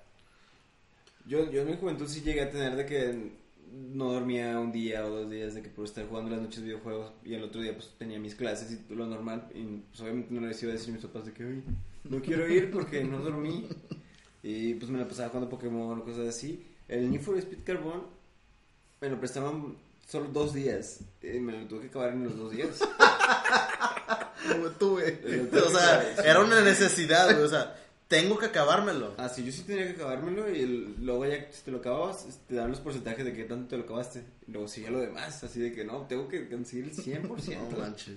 Yo, yo en mi juventud sí llegué a tener de que no dormía un día o dos días de que por estar jugando las noches videojuegos y el otro día pues tenía mis clases y lo normal y pues obviamente no les iba a decir a mis papás de que "Ay, no quiero ir porque no dormí y pues me la pasaba jugando Pokémon o cosas así el Need for Speed Carbon me lo prestaban solo dos días y me lo tuve que acabar en los dos días Como tú, güey. O sea, era una necesidad, güey. O sea, tengo que acabármelo. Ah, sí, yo sí tenía que acabármelo y el- luego ya si te lo acababas, te dan los porcentajes de que tanto te lo acabaste. Luego sigue lo demás, así de que no, tengo que conseguir el 100%. No manches.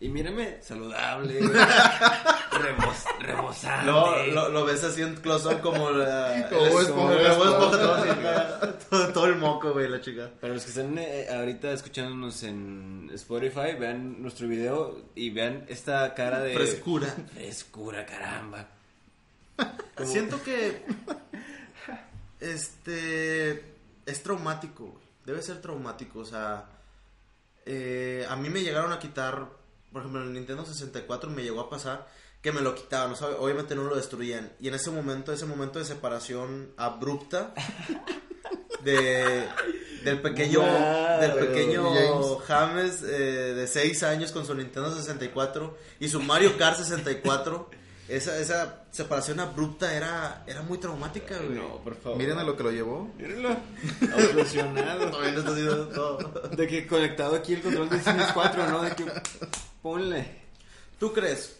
Y mírame, saludable, rebos, rebosante. Lo, lo, lo ves así en close-up como la... Como Esponja. todo el moco, güey, la chica. Para los que están eh, ahorita escuchándonos en Spotify, vean nuestro video y vean esta cara de... Frescura. Frescura, caramba. Siento que este es traumático, güey. Debe ser traumático, o sea, eh, a mí me llegaron a quitar, por ejemplo, en el Nintendo 64 me llegó a pasar que me lo quitaban, o sea, obviamente no lo destruían. Y en ese momento, ese momento de separación abrupta de, del pequeño, Wow, del pequeño James. James eh, de 6 años con su Nintendo 64 y su Mario Kart 64. Esa, esa separación abrupta era, era muy traumática, güey. No, por favor. Miren a lo que lo llevó. Mírenlo. Obsesionado. Todavía no está haciendo todo. De que conectado aquí el control de Cines 4, ¿no? De que ponle. ¿Tú crees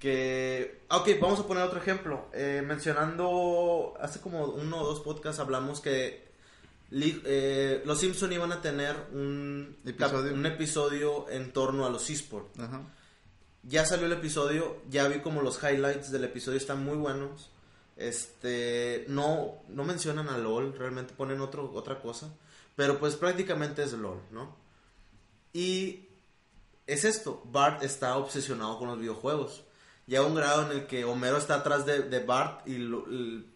que... ah, Ok, vamos a poner otro ejemplo. Eh, mencionando, hace como uno o dos podcasts hablamos que eh, los Simpson iban a tener un Episodio. un episodio en torno a los esports. Ajá. Ya salió el episodio, ya vi como los highlights del episodio están muy buenos. Este, no, no mencionan a LOL, realmente ponen otro, otra cosa. Pero pues prácticamente es LOL, ¿no? Y es esto, Bart está obsesionado con los videojuegos. Llega a un grado en el que Homero está atrás de, de Bart y lo-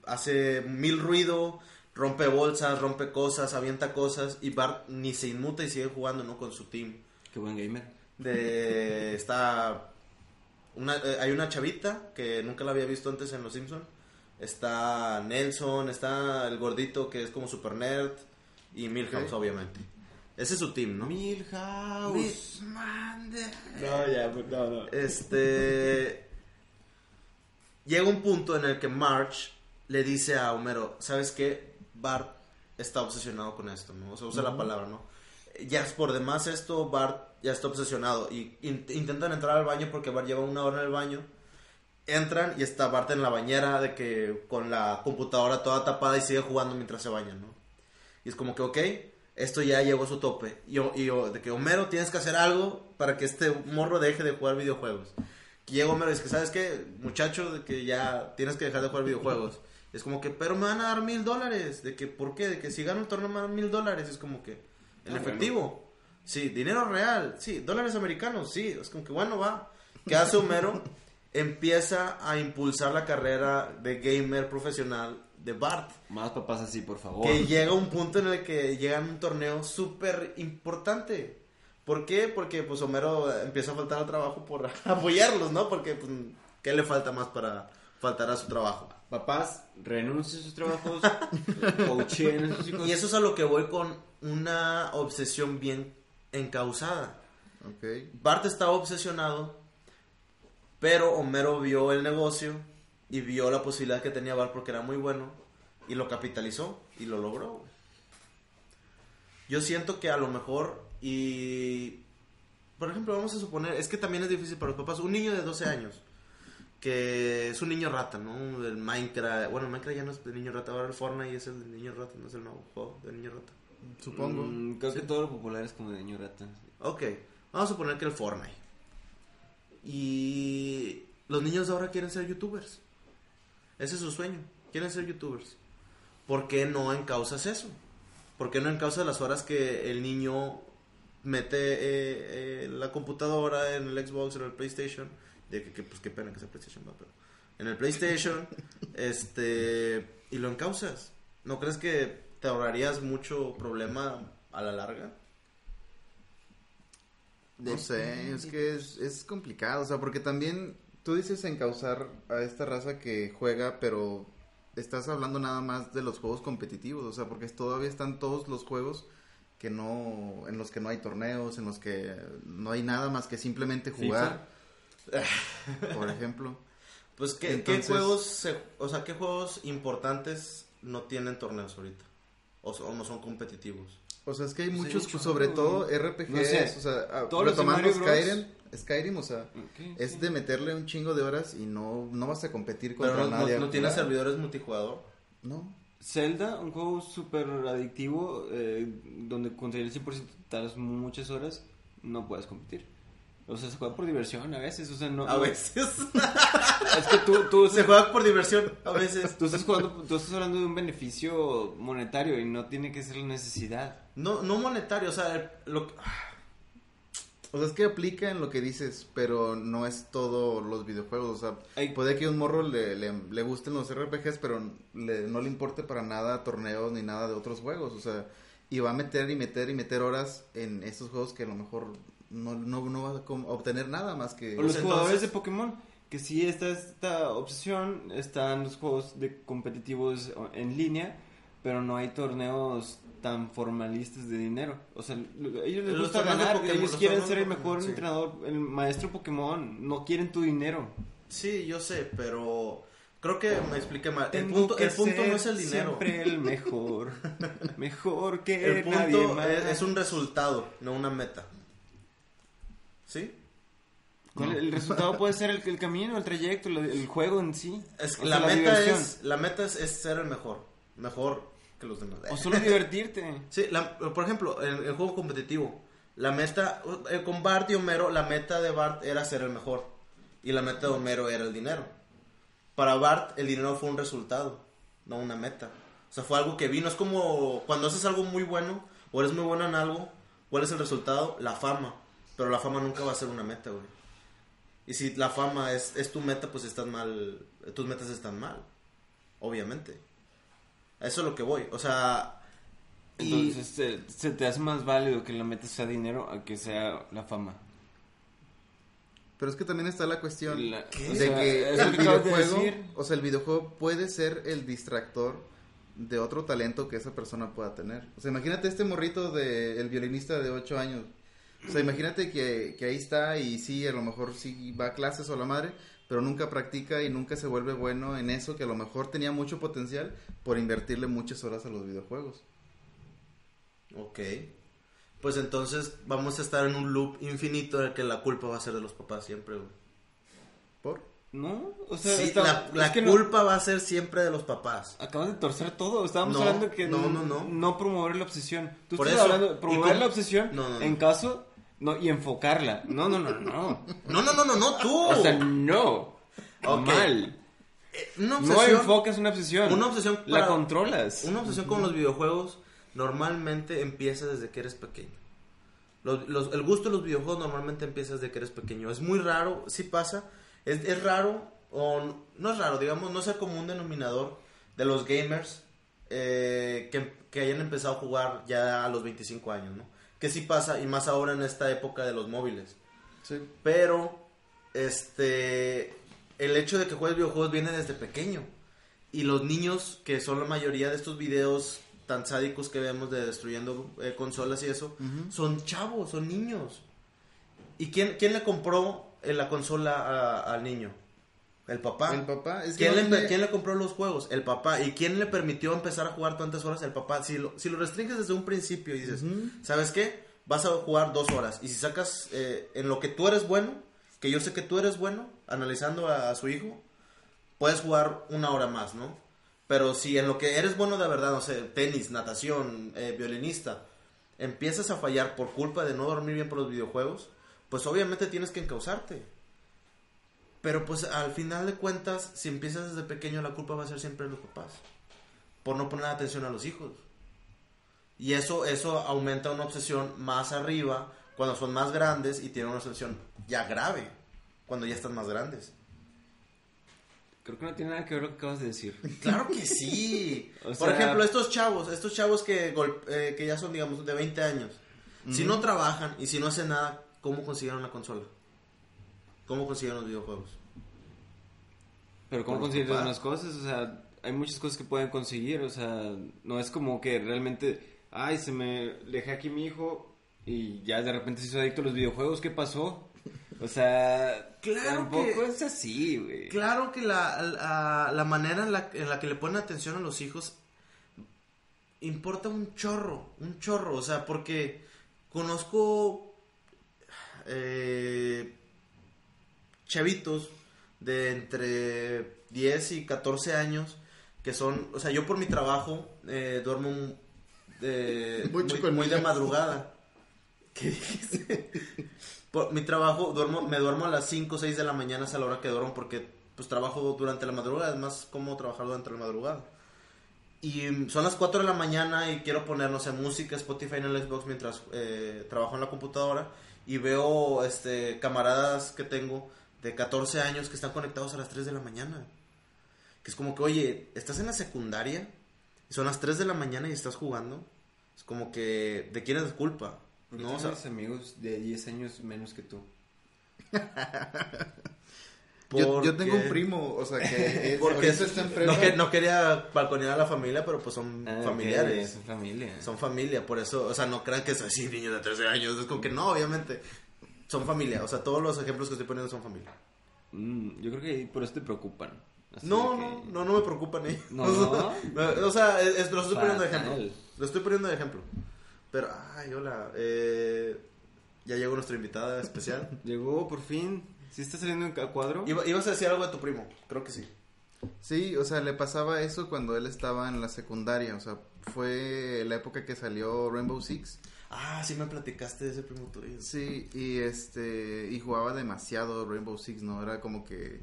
hace mil ruido, rompe bolsas, rompe cosas, avienta cosas y Bart ni se inmuta y sigue jugando, ¿no? Con su team Qué buen gamer. de está una, eh, hay una chavita que nunca la había visto antes en Los Simpson está Nelson está el gordito que es como super nerd y Milhouse obviamente ese es su team no Milhouse. Mande. No, ya, pues, no, no. este llega un punto en el que Marge le dice a Homero sabes qué Bart está obsesionado con esto no o sea usa la palabra no ya es por demás esto Bart ya está obsesionado y in- intentan entrar al baño porque Bart lleva una hora en el baño. Entran y está Bart en la bañera de que con la computadora toda tapada y sigue jugando mientras se baña no y es como que, ok, esto ya llegó a su tope. Y, yo- y de que Homero, tienes que hacer algo para que este morro deje de jugar videojuegos. Y llega Homero y dice que, ¿sabes qué? Muchacho, de que ya tienes que dejar de jugar videojuegos. Es como que, pero me van a dar mil dólares. De que, ¿por qué? De que si gano el torneo me dan mil dólares. Es como que, en Ah, efectivo. Sí, dinero real. Sí, dólares americanos. Sí, es como que, bueno, va. ¿Qué hace Homero? Empieza a impulsar la carrera de gamer profesional de Bart. Más papás así, por favor. Que llega un punto en el que llega a un torneo súper importante. ¿Por qué? Porque pues Homero empieza a faltar al trabajo por apoyarlos, ¿no? Porque pues, ¿qué le falta más para faltar a su trabajo? Papás, renuncien a sus trabajos, coacheen a sus hijos. Y eso es a lo que voy con una obsesión bien encausada. Ok. Bart estaba obsesionado, pero Homero vio el negocio y vio la posibilidad que tenía Bart porque era muy bueno y lo capitalizó y lo logró. güey. Yo siento que a lo mejor y por ejemplo, vamos a suponer, es que también es difícil para los papás, un niño de 12 años que es un niño rata, ¿no? El Minecraft, bueno, Minecraft ya no es de niño rata, ahora el Fortnite es el de niño rata, no es el nuevo juego de niño rata. Supongo. Mm, creo que todo lo popular es como de niño rata. Ok, vamos a suponer que el Fortnite. Y los niños de ahora quieren ser youtubers. Ese es su sueño. Quieren ser youtubers. ¿Por qué no encausas eso? ¿Por qué no encausas las horas que el niño mete eh, eh, la computadora en el Xbox o en el PlayStation? De que, que, pues qué pena que sea PlayStation, ¿no? pero en el PlayStation, este, y lo encausas. ¿No crees que te ahorrarías mucho problema a la larga? No sé, es que es, es complicado, o sea, porque también tú dices encauzar a esta raza que juega, pero estás hablando nada más de los juegos competitivos, o sea, porque todavía están todos los juegos que no, en los que no hay torneos, en los que no hay nada más que simplemente jugar, por ejemplo. Pues, ¿qué, Entonces- ¿qué juegos, se- o sea, qué juegos importantes no tienen torneos ahorita? O, o no son competitivos. O sea, es que hay Pues muchos, chorro, sobre todo güey. RPGs, No sé, o sea, todos los retomando Bros. Skyrim, Skyrim, o sea, Ok, es sí. de meterle un chingo de horas y no, no vas a competir Pero contra no, no- nadie. no tiene servidores multijugador. No. Zelda, un juego súper adictivo, eh, donde con el 100% tardas muchas horas, no puedes competir. O sea, se juega por diversión a veces, o sea, no... A no- veces. Es que tú, tú, Se juega por diversión. A veces. tú estás jugando, tú estás hablando de un beneficio monetario y no tiene que ser la necesidad. No, no monetario, o sea, lo, O sea, es que aplica en lo que dices, pero no es todo los videojuegos. O sea, puede que a un morro le, le, le gusten los RPGs, pero le- no le importe para nada torneos ni nada de otros juegos. O sea, y va a meter y meter y meter horas en estos juegos que a lo mejor no, no, no va a com- obtener nada más que... O los jugadores de Pokémon, que sí está esta obsesión, están los juegos de competitivos en línea, pero no hay torneos tan formalistas de dinero. O sea, ellos les Los gusta ganar, Pokémon, ellos los quieren ser el Pokémon, mejor sí. entrenador, el maestro Pokémon, no quieren tu dinero. Sí, yo sé, pero creo que me expliqué mal. El punto, que el punto ser no es el dinero. Siempre el mejor. mejor que El nadie punto más. es, es un resultado, no una meta. ¿Sí? ¿Cuál- El resultado puede ser el, el camino, el trayecto, el juego en sí. Es, O sea, la, meta diversión. es, la meta es, es ser el mejor. Mejor que los demás. O solo divertirte. Sí, la- por ejemplo, en el juego competitivo, la meta, eh, con Bart y Homero, la meta de Bart era ser el mejor. Y la meta de Homero era el dinero. Para Bart, el dinero fue un resultado, no una meta. O sea, fue algo que vino. Es como cuando haces algo muy bueno, o eres muy bueno en algo, ¿cuál es el resultado? La fama. Pero la fama nunca va a ser una meta, güey. Y si la fama es, es tu meta, pues estás mal. Tus metas están mal. Obviamente. A eso es lo que voy. O sea. y- Entonces se, se te hace más válido que la meta sea dinero a que sea la fama. Pero es que también está la cuestión La- de o sea, que el de videojuego, decir. o sea, el videojuego puede ser el distractor de otro talento que esa persona pueda tener. O sea, imagínate este morrito de el violinista de 8 años. O sea, imagínate que, que ahí está y sí, a lo mejor sí va a clases o la madre, pero nunca practica y nunca se vuelve bueno en eso que a lo mejor tenía mucho potencial por invertirle muchas horas a los videojuegos. Ok. Pues entonces vamos a estar en un loop infinito de que la culpa va a ser de los papás siempre, güey. ¿Por? ¿No? O sea, Sí, está- la, no- culpa va a ser siempre de los papás. Acabas de torcer todo. Estábamos No, hablando que no, no, no. promover la obsesión. Tú Por estás eso, hablando de promover la obsesión No, no, no. en caso no y enfocarla. No, no, no, no. No, no, no, no, no, tú. O sea, no. Ok. Mal. una No enfocas una obsesión. Una obsesión La controlas. una obsesión con los videojuegos normalmente empieza desde que eres pequeño. Los- los- el gusto de los videojuegos normalmente empieza desde que eres pequeño. Es muy raro, sí pasa. Es, es raro, o no es raro, digamos, no es el común denominador de los gamers eh, que, que hayan empezado a jugar ya a los 25 años, ¿no? Que sí pasa, y más ahora en esta época de los móviles. Sí. Pero, este, el hecho de que juegues videojuegos viene desde pequeño. Y los niños, que son la mayoría de estos videos tan sádicos que vemos de destruyendo eh, consolas y eso, son chavos, son niños. ¿Y quién, quién le compró eh, la consola a- al niño? El papá. El papá, es que ¿Quién, no le, tiene- quién le compró los juegos? El papá. ¿Y quién le permitió empezar a jugar tantas horas? El papá. Si lo, si lo restringes desde un principio y dices, ¿sabes qué? Vas a jugar dos horas. Y si sacas eh, en lo que tú eres bueno, que yo sé que tú eres bueno, analizando a, a su hijo, puedes jugar una hora más, ¿no? Pero si en lo que eres bueno de verdad, no sé, tenis, natación, eh, violinista, empiezas a fallar por culpa de no dormir bien por los videojuegos, pues obviamente tienes que encauzarte. Pero pues al final de cuentas, si empiezas desde pequeño, la culpa va a ser siempre de los papás. Por no poner atención a los hijos. Y eso, eso aumenta una obsesión más arriba cuando son más grandes y tienen una obsesión ya grave. Cuando ya están más grandes. Creo que no tiene nada que ver lo que acabas de decir. Claro que sí. O Por ejemplo, estos chavos, estos chavos que, eh, que ya son, digamos, de 20 años. Si no trabajan y si no hacen nada, ¿cómo consiguieron la consola? ¿Cómo consiguieron los videojuegos? Pero ¿cómo papás. unas cosas? O sea, hay muchas cosas que pueden conseguir. O sea, no es como que realmente, ay, se me dejé aquí mi hijo y ya de repente se hizo adicto a los videojuegos. ¿Qué pasó? O sea, Claro tampoco que- es así, güey. Claro que la, la, la manera en la, en la que le ponen atención a los hijos importa un chorro, un chorro, o sea, porque conozco eh, chavitos de entre 10 y 14 años que son, o sea, yo por mi trabajo eh, duermo eh, muy, muy de madrugada. ¿Qué dijiste? Por mi trabajo, duermo, me duermo a las 5 o 6 de la mañana, es a la hora que duermo, porque pues trabajo durante la madrugada, es más cómodo trabajar durante la madrugada. Y mm, son las 4 de la mañana y quiero poner, no sé, música, Spotify en el Xbox mientras eh, trabajo en la computadora y veo este camaradas que tengo de 14 años que están conectados a las 3 de la mañana. Que es como que, oye, estás en la secundaria y son las 3 de la mañana y estás jugando. Es como que, ¿de quién es culpa? Porque ¿No? O sea, amigos de 10 años menos que tú. Yo, yo tengo un primo, o sea, que es, Porque ahorita está en no, que- no quería balconear a la familia, pero pues son Ah, familiares. son familia. Son familia, por eso, o sea, no crean que es así, niños de 13 años. Es como que no, obviamente. Son familia, o sea, todos los ejemplos que estoy poniendo son familia. Mm, yo creo que por eso te preocupan. Así No, que- no, no, no me preocupan ellos. No. No, o sea, es- es- lo estoy poniendo de ejemplo. Lo estoy poniendo de ejemplo. Pero, ay, hola. Eh, ya llegó nuestra invitada especial. Llegó por fin. ¿Sí está saliendo en cuadro? Iba- ibas a decir algo de tu primo, creo que sí. Sí, o sea, le pasaba eso cuando él estaba en la secundaria, o sea, fue la época que salió Rainbow Six. Ah, sí me platicaste de ese primo tuyo. Sí, y este, y jugaba demasiado Rainbow Six, ¿no? Era como que,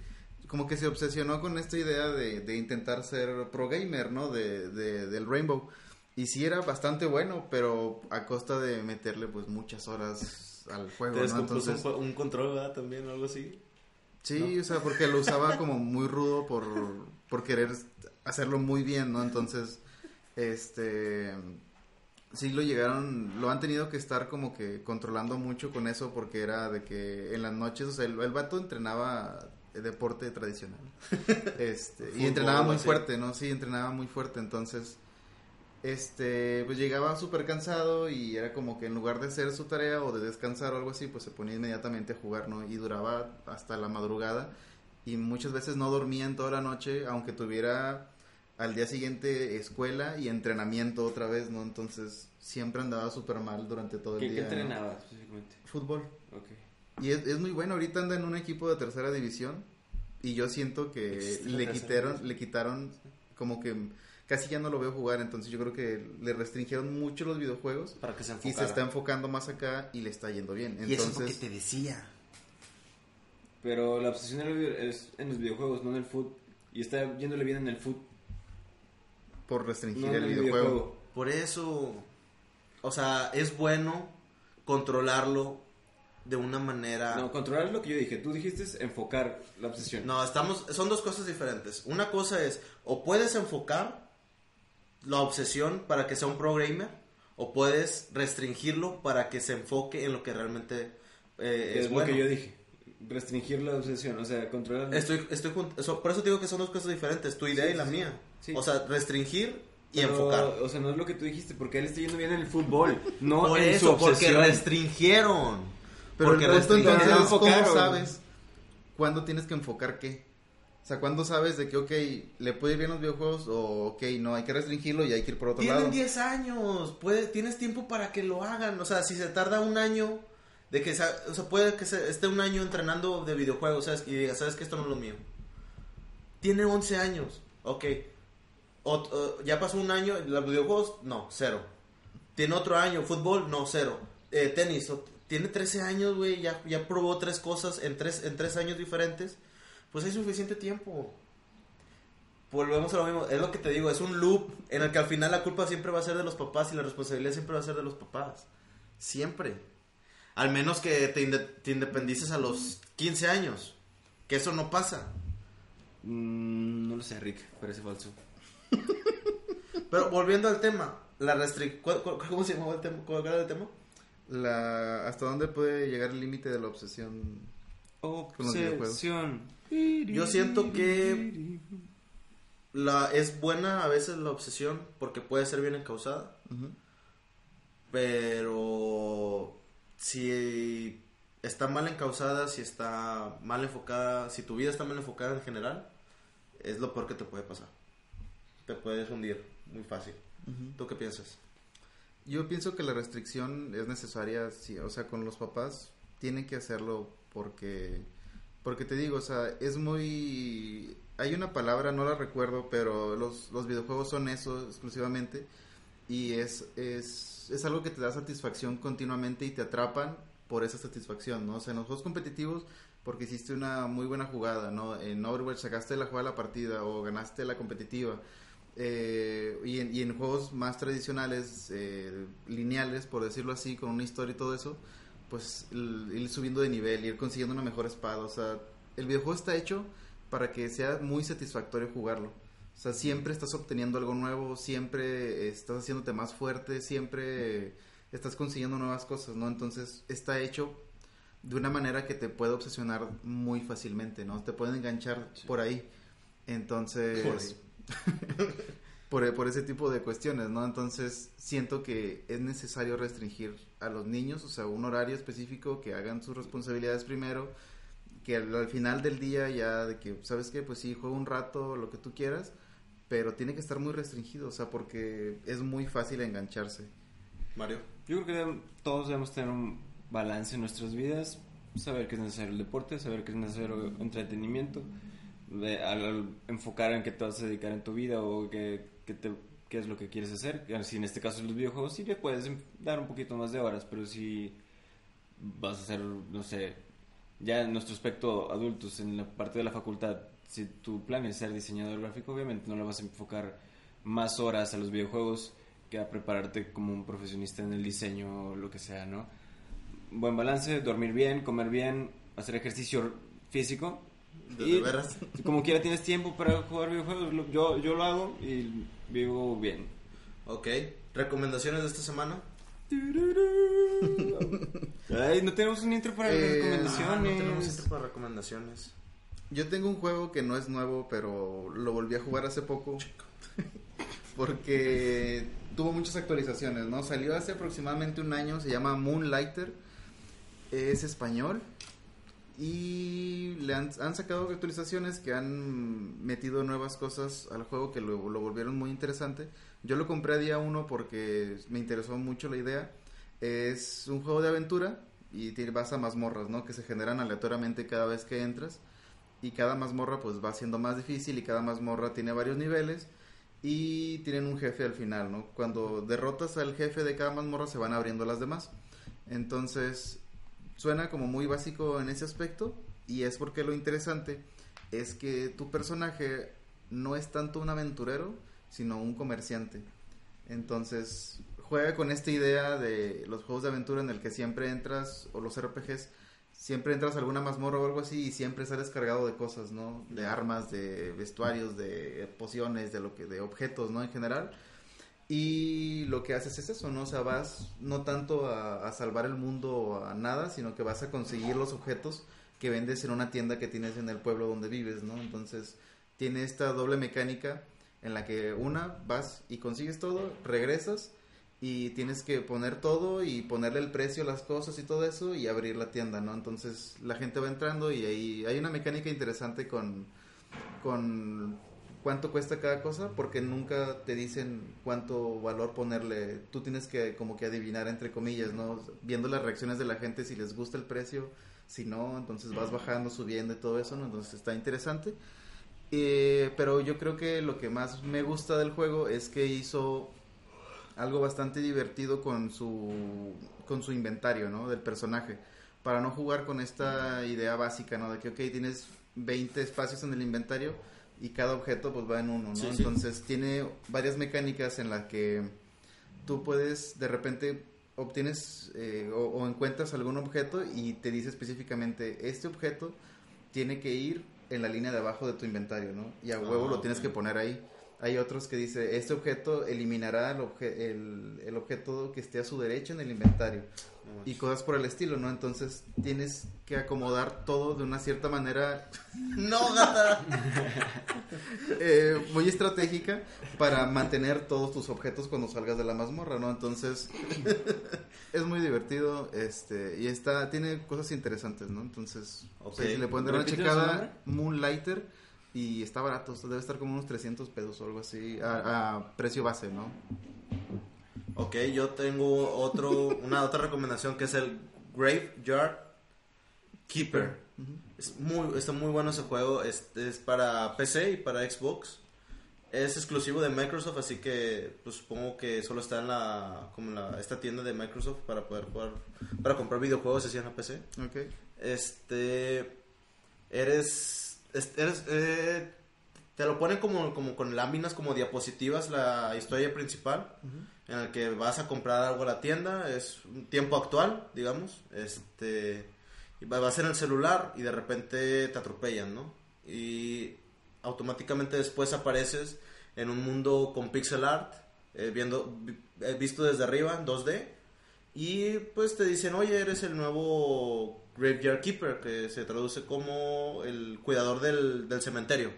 como que se obsesionó con esta idea de, de intentar ser pro gamer, ¿no? De, de- del Rainbow. Y sí era bastante bueno, pero a costa de meterle pues muchas horas al juego, Te ¿no? Entonces, un, un control, ¿verdad? También, o algo así. sí, o sea, porque lo usaba como muy rudo por, por querer hacerlo muy bien, ¿no? Entonces, este, sí lo llegaron, lo han tenido que estar como que controlando mucho con eso porque era de que en las noches, o sea, el, el vato entrenaba deporte tradicional. Este, y entrenaba muy fuerte, ¿no? Sí, entrenaba muy fuerte, entonces este, pues llegaba súper cansado y era como que en lugar de hacer su tarea o de descansar o algo así, pues se ponía inmediatamente a jugar, ¿no? Y duraba hasta la madrugada y muchas veces no dormía en toda la noche, aunque tuviera al día siguiente escuela y entrenamiento otra vez, ¿no? Entonces siempre andaba súper mal durante todo el ¿Qué, qué día. ¿no? entrenaba específicamente? Fútbol. Ok. Y es, es muy bueno, ahorita anda en un equipo de tercera división y yo siento que ¿Existe la le quitaron, le quitaron como que casi ya no lo veo jugar, entonces yo creo que le restringieron mucho los videojuegos Para que se y enfocara. se está enfocando más acá y le está yendo bien. Y eso es lo que Entonces, te decía. Pero la obsesión es en los videojuegos, no en el foot. Y está yéndole bien en el foot, por restringir no el videojuego. videojuego. Por eso, o sea, es bueno controlarlo de una manera... No, controlar es lo que yo dije. Tú dijiste es enfocar la obsesión. No, estamos, son dos cosas diferentes. Una cosa es, o puedes enfocar la obsesión para que sea un pro gamer, o puedes restringirlo para que se enfoque en lo que realmente eh, es, es bueno. lo que yo dije. Restringir la obsesión, o sea, controlar. Estoy, estoy por eso te digo que son dos cosas diferentes, tu idea Sí, y la sí, mía. Sí. O sea, restringir y Pero, enfocar. O sea, no es lo que tú dijiste, porque él está yendo bien en el fútbol, no Por en eso, su porque restringieron. Pero porque restringieron. entonces es cómo enfocaron. sabes cuándo tienes que enfocar qué. O sea, cuándo sabes de que, ok, le puede ir bien los videojuegos o, ok, no, hay que restringirlo y hay que ir por otro Tienen lado. 10 años, puede, tienes tiempo para que lo hagan. O sea, si se tarda un año, de que o sea, puede que se, esté un año entrenando de videojuegos, ¿sabes? Y diga, ¿sabes que esto no es lo mío? Tiene 11 años, ok. Ot- o- ya pasó un año, los videojuegos, no, cero. Tiene otro año, fútbol, no, cero. Eh, tenis, tiene 13 años, güey, ya, ya probó tres cosas en tres, en tres años diferentes. Pues hay suficiente tiempo. Volvemos a lo mismo, es lo que te digo, es un loop en el que al final la culpa siempre va a ser de los papás y la responsabilidad siempre va a ser de los papás. Siempre. Al menos que te independices a los 15 años. Que eso no pasa. Mm, no lo sé, Rick, parece falso. Pero volviendo al tema, la restric... ¿cuál- cuál- ¿Cómo se llamaba el tema? ¿Cuál era el tema? La, ¿Hasta dónde puede llegar el límite de la obsesión? Obsesión. Yo siento que la, es buena a veces la obsesión porque puede ser bien encausada. Pero si está mal encausada, si está mal enfocada, si tu vida está mal enfocada en general, es lo peor que te puede pasar. Te puedes hundir muy fácil. ¿Tú qué piensas? Yo pienso que la restricción es necesaria, sí, o sea, con los papás tienen que hacerlo porque, porque te digo, o sea, es muy, hay una palabra, no la recuerdo, pero los, los videojuegos son eso exclusivamente y es, es, es algo que te da satisfacción continuamente y te atrapan por esa satisfacción, ¿no? O sea, en los juegos competitivos, porque hiciste una muy buena jugada, ¿no? En Overwatch sacaste la jugada de la partida o ganaste la competitiva. Eh, y, en, y en juegos más tradicionales, eh, lineales, por decirlo así, con una historia y todo eso, pues el- ir subiendo de nivel, ir consiguiendo una mejor espada. O sea, el videojuego está hecho para que sea muy satisfactorio jugarlo. O sea, siempre estás obteniendo algo nuevo, siempre estás haciéndote más fuerte, siempre estás consiguiendo nuevas cosas, ¿no? Entonces está hecho de una manera que te puede obsesionar muy fácilmente, ¿no? Te pueden enganchar por ahí. Entonces. por, por ese tipo de cuestiones, ¿no? Entonces, siento que es necesario restringir a los niños, o sea, un horario específico, que hagan sus responsabilidades primero, que al, al final del día ya de que, ¿sabes qué? Pues sí, juega un rato, lo que tú quieras, pero tiene que estar muy restringido, o sea, porque es muy fácil engancharse. Mario. Yo creo que deb- todos debemos tener un balance en nuestras vidas, saber que es necesario el deporte, saber que es necesario el entretenimiento, de- al, al enfocar en qué te vas a dedicar en tu vida o qué, qué te- qué es lo que quieres hacer. Si en este caso los videojuegos sí le puedes em- dar un poquito más de horas, pero si vas a hacer, no sé, ya en nuestro aspecto adultos, en la parte de la facultad, si tu plan es ser diseñador gráfico, obviamente no le vas a enfocar más horas a los videojuegos que a prepararte como un profesionista en el diseño o lo que sea, ¿no? Buen balance, dormir bien, comer bien, hacer ejercicio físico. ¿De y como quiera tienes tiempo para jugar videojuegos, yo, yo lo hago y vivo bien. Ok. ¿Recomendaciones de esta semana? Ay, no tenemos un intro para Eh, recomendaciones. Ah, no tenemos intro para recomendaciones. Yo tengo un juego que no es nuevo, pero lo volví a jugar hace poco. Porque tuvo muchas actualizaciones, ¿no? Salió hace aproximadamente un año, se llama Moonlighter. Es español. Y le han, han sacado actualizaciones que han metido nuevas cosas al juego que lo, lo volvieron muy interesante. Yo lo compré a día uno porque me interesó mucho la idea. Es un juego de aventura y vas a mazmorras, ¿no? Que se generan aleatoriamente cada vez que entras y cada mazmorra pues va siendo más difícil y cada mazmorra tiene varios niveles y tienen un jefe al final, ¿no? Cuando derrotas al jefe de cada mazmorra se van abriendo las demás. Entonces, suena como muy básico en ese aspecto y es porque lo interesante es que tu personaje no es tanto un aventurero, sino un comerciante. Entonces, juega con esta idea de los juegos de aventura en el que siempre entras o los RPGs siempre entras a alguna mazmorra o algo así y siempre sales cargado de cosas, ¿no? De armas, de vestuarios, de pociones, de lo que de objetos, ¿no? En general. Y lo que haces es eso, ¿no? O sea, vas no tanto a, salvar el mundo a nada, sino que vas a conseguir los objetos que vendes en una tienda que tienes en el pueblo donde vives, ¿no? Entonces, tiene esta doble mecánica en la que una vas y consigues todo, regresas y tienes que poner todo y ponerle el precio a las cosas y todo eso y abrir la tienda, ¿no? Entonces la gente va entrando y ahí hay una mecánica interesante con, con cuánto cuesta cada cosa porque nunca te dicen cuánto valor ponerle. Tú tienes que como que adivinar entre comillas, ¿no? Viendo las reacciones de la gente si les gusta el precio, si no, entonces vas bajando, subiendo y todo eso, ¿no? Entonces está interesante. Eh, pero yo creo que lo que más me gusta del juego es que hizo algo bastante divertido con su con su inventario, ¿no? Del personaje. Para no jugar con esta idea básica, ¿no? De que, ok, tienes 20 espacios en el inventario y cada objeto pues va en uno, ¿no? Sí, sí. Entonces tiene varias mecánicas en las que tú puedes de repente obtienes eh, o, o encuentras algún objeto y te dice específicamente este objeto tiene que ir en la línea de abajo de tu inventario, ¿no? Y a huevo Ah, lo tienes que poner ahí. Hay otros que dice, este objeto eliminará el, obje- el, el objeto que esté a su derecha en el inventario. Y cosas por el estilo, ¿no? Entonces tienes que acomodar todo de una cierta manera No, gata. eh, muy estratégica para mantener todos tus objetos cuando salgas de la mazmorra, ¿no? Entonces es muy divertido, este, y está, tiene cosas interesantes, ¿no? Entonces, si le pueden dar una ¿Repítenos el checada? Moonlighter, y está barato, o sea, debe estar como unos 300 pesos o algo así, a, a precio base, ¿no? Ok, yo tengo otro, una otra recomendación que es el Graveyard Keeper. Es muy, está muy bueno ese juego. Este es para PC y para Xbox. Es exclusivo de Microsoft, así que pues, supongo que solo está en la, como en la, esta tienda de Microsoft para poder jugar, para comprar videojuegos así en la PC. Ok. Este, eres, es- eres, eh, te lo ponen como, como con láminas, como diapositivas, la historia principal, en el que vas a comprar algo a la tienda, es un tiempo actual, digamos, este, vas en el celular y de repente te atropellan, ¿no? Y automáticamente después apareces en un mundo con pixel art, eh, viendo, vi- eh, visto desde arriba, en 2D, y pues te dicen, oye, eres el nuevo Graveyard Keeper, que se traduce como el cuidador del, del cementerio.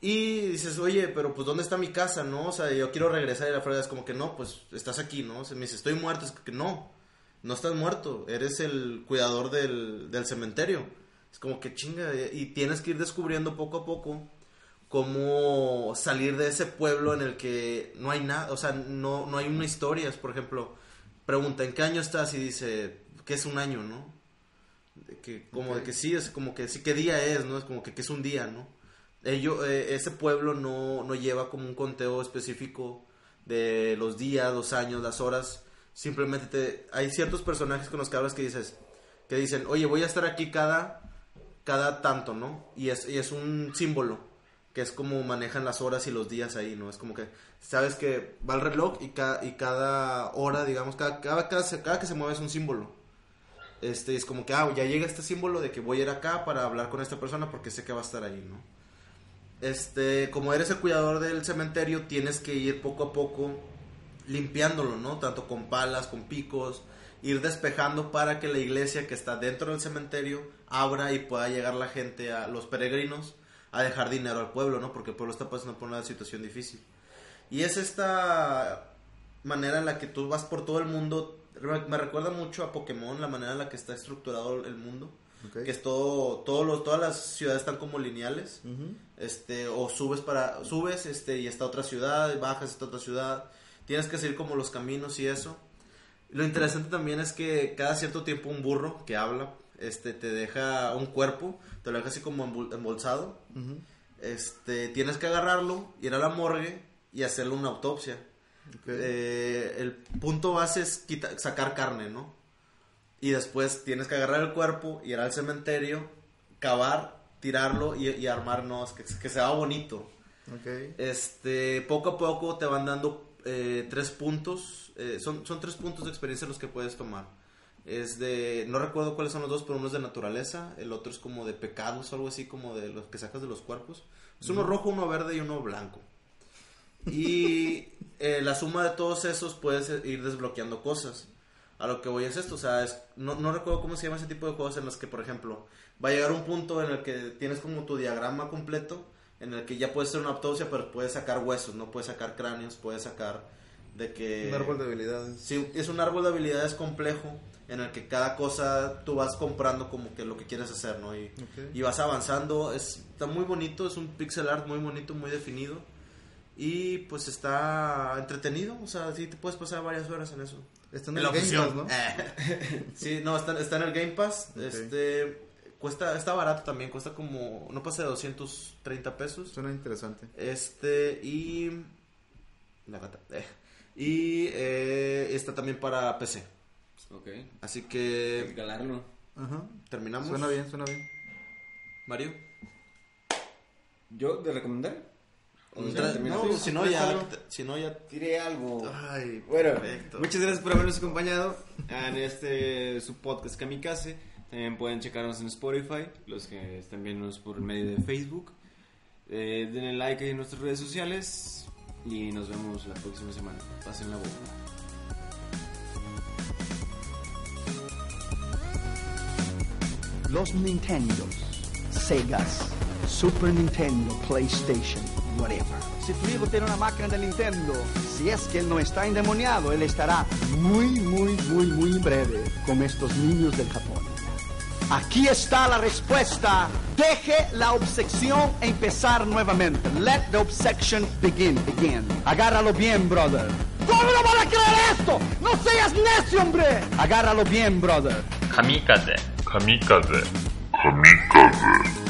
Y dices, oye, pero pues ¿dónde está mi casa, no? O sea, yo quiero regresar y la frega es como que no, pues estás aquí, ¿no? O sea, me dice, estoy muerto, es que no, no estás muerto, eres el cuidador del, del cementerio. Es como que chinga, y tienes que ir descubriendo poco a poco cómo salir de ese pueblo en el que no hay nada, o sea, no, no hay una historia. Por ejemplo, pregunta, ¿en qué año estás? Y dice, que es un año, ¿no? De que, como de que sí, es como que sí, ¿qué día es, no? Es como que, que es un día, ¿no? Ello, eh, ese pueblo no, no lleva como un conteo específico de los días, los años, las horas. Simplemente te, hay ciertos personajes con los que hablas que dices, que dicen, oye, voy a estar aquí cada, cada tanto, ¿no? Y es, y es un símbolo, que es como manejan las horas y los días ahí, ¿no? Es como que, sabes que va el reloj y, ca- y cada hora, digamos, cada, cada, cada que se mueve es un símbolo. Este, es como que, ah, ya llega este símbolo de que voy a ir acá para hablar con esta persona porque sé que va a estar ahí, ¿no? Este, como eres el cuidador del cementerio, tienes que ir poco a poco limpiándolo, ¿no? Tanto con palas, con picos, ir despejando para que la iglesia que está dentro del cementerio abra y pueda llegar la gente, a los peregrinos, a dejar dinero al pueblo, ¿no? Porque el pueblo está pasando por una situación difícil. Y es esta manera en la que tú vas por todo el mundo. Me recuerda mucho a Pokémon, la manera en la que está estructurado el mundo. Que es todo, todos los, todas las ciudades están como lineales. Este, o subes para, subes, este, y está otra ciudad, bajas está otra ciudad. Tienes que seguir como los caminos y eso. Lo interesante también es que cada cierto tiempo un burro que habla, este, te deja un cuerpo, te lo deja así como embol- embolsado. Este, tienes que agarrarlo, ir a la morgue y hacerle una autopsia. Eh, el punto base es quita- sacar carne, ¿no? Y después tienes que agarrar el cuerpo, ir al cementerio, cavar, tirarlo y, y armarnos, que, que sea bonito. Ok. Este, poco a poco te van dando eh, tres puntos. eh, son, son tres puntos de experiencia los que puedes tomar. Es de, no recuerdo cuáles son los dos, pero uno es de naturaleza, el otro es como de pecados, algo así como de los que sacas de los cuerpos. Es uno rojo, uno verde y uno blanco. Y eh, la suma de todos esos puedes ir desbloqueando cosas. A lo que voy es esto, o sea, es- no, no recuerdo cómo se llama ese tipo de juegos en los que, por ejemplo, va a llegar un punto en el que tienes como tu diagrama completo, en el que ya puedes hacer una autopsia, pero puedes sacar huesos, no puedes sacar cráneos, puedes sacar de que... Un árbol de habilidades. Sí, es un árbol de habilidades complejo en el que cada cosa tú vas comprando como que lo que quieres hacer, ¿no? Y, Ok. y vas avanzando, es, está muy bonito, es un pixel art muy bonito, muy definido y pues está entretenido, o sea, sí te puedes pasar varias horas en eso. Está en En el la Game opción. Pass, ¿no? Eh, sí, no, está, está en el Game Pass, Ok. este cuesta está barato también, cuesta como no pasa de 230 pesos. Suena interesante. Este, y. La gata. Eh, y eh, está también para PC. Ok. Así Hay que que. calarlo. Ajá. Terminamos. Suena bien, suena bien. Mario. ¿Yo de recomendar? No, si no, ¿Tienes ya. algo? Si no, ya. Diré algo. Ay, Bueno, perfecto. muchas gracias por habernos acompañado en este su podcast Kamikaze. También pueden checarnos en Spotify, los que estén viéndonos por medio de Facebook. Eh, denle like ahí en nuestras redes sociales y nos vemos la próxima semana. Pasen la boca. Los Nintendos, Segas, Super Nintendo, PlayStation, whatever. Si tu hijo tiene una máquina de Nintendo, si es que él no está endemoniado, él estará muy, muy, muy, muy breve con estos niños del Japón. Aquí está la respuesta. Deje la obsesión e empezar nuevamente. Let the obsession begin, begin. Agárralo bien, brother. ¿Cómo no van a creer esto? No seas necio, hombre. Agárralo bien, brother. Kamikaze. Kamikaze. Kamikaze.